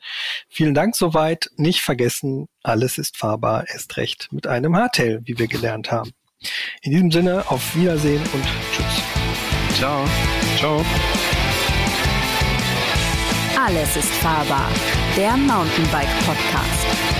Vielen Dank soweit. Nicht vergessen, alles ist fahrbar, erst recht mit einem Hardtail, wie wir gelernt haben. In diesem Sinne, auf Wiedersehen und Tschüss. Ciao. Ciao. Alles ist fahrbar. Der Mountainbike Podcast.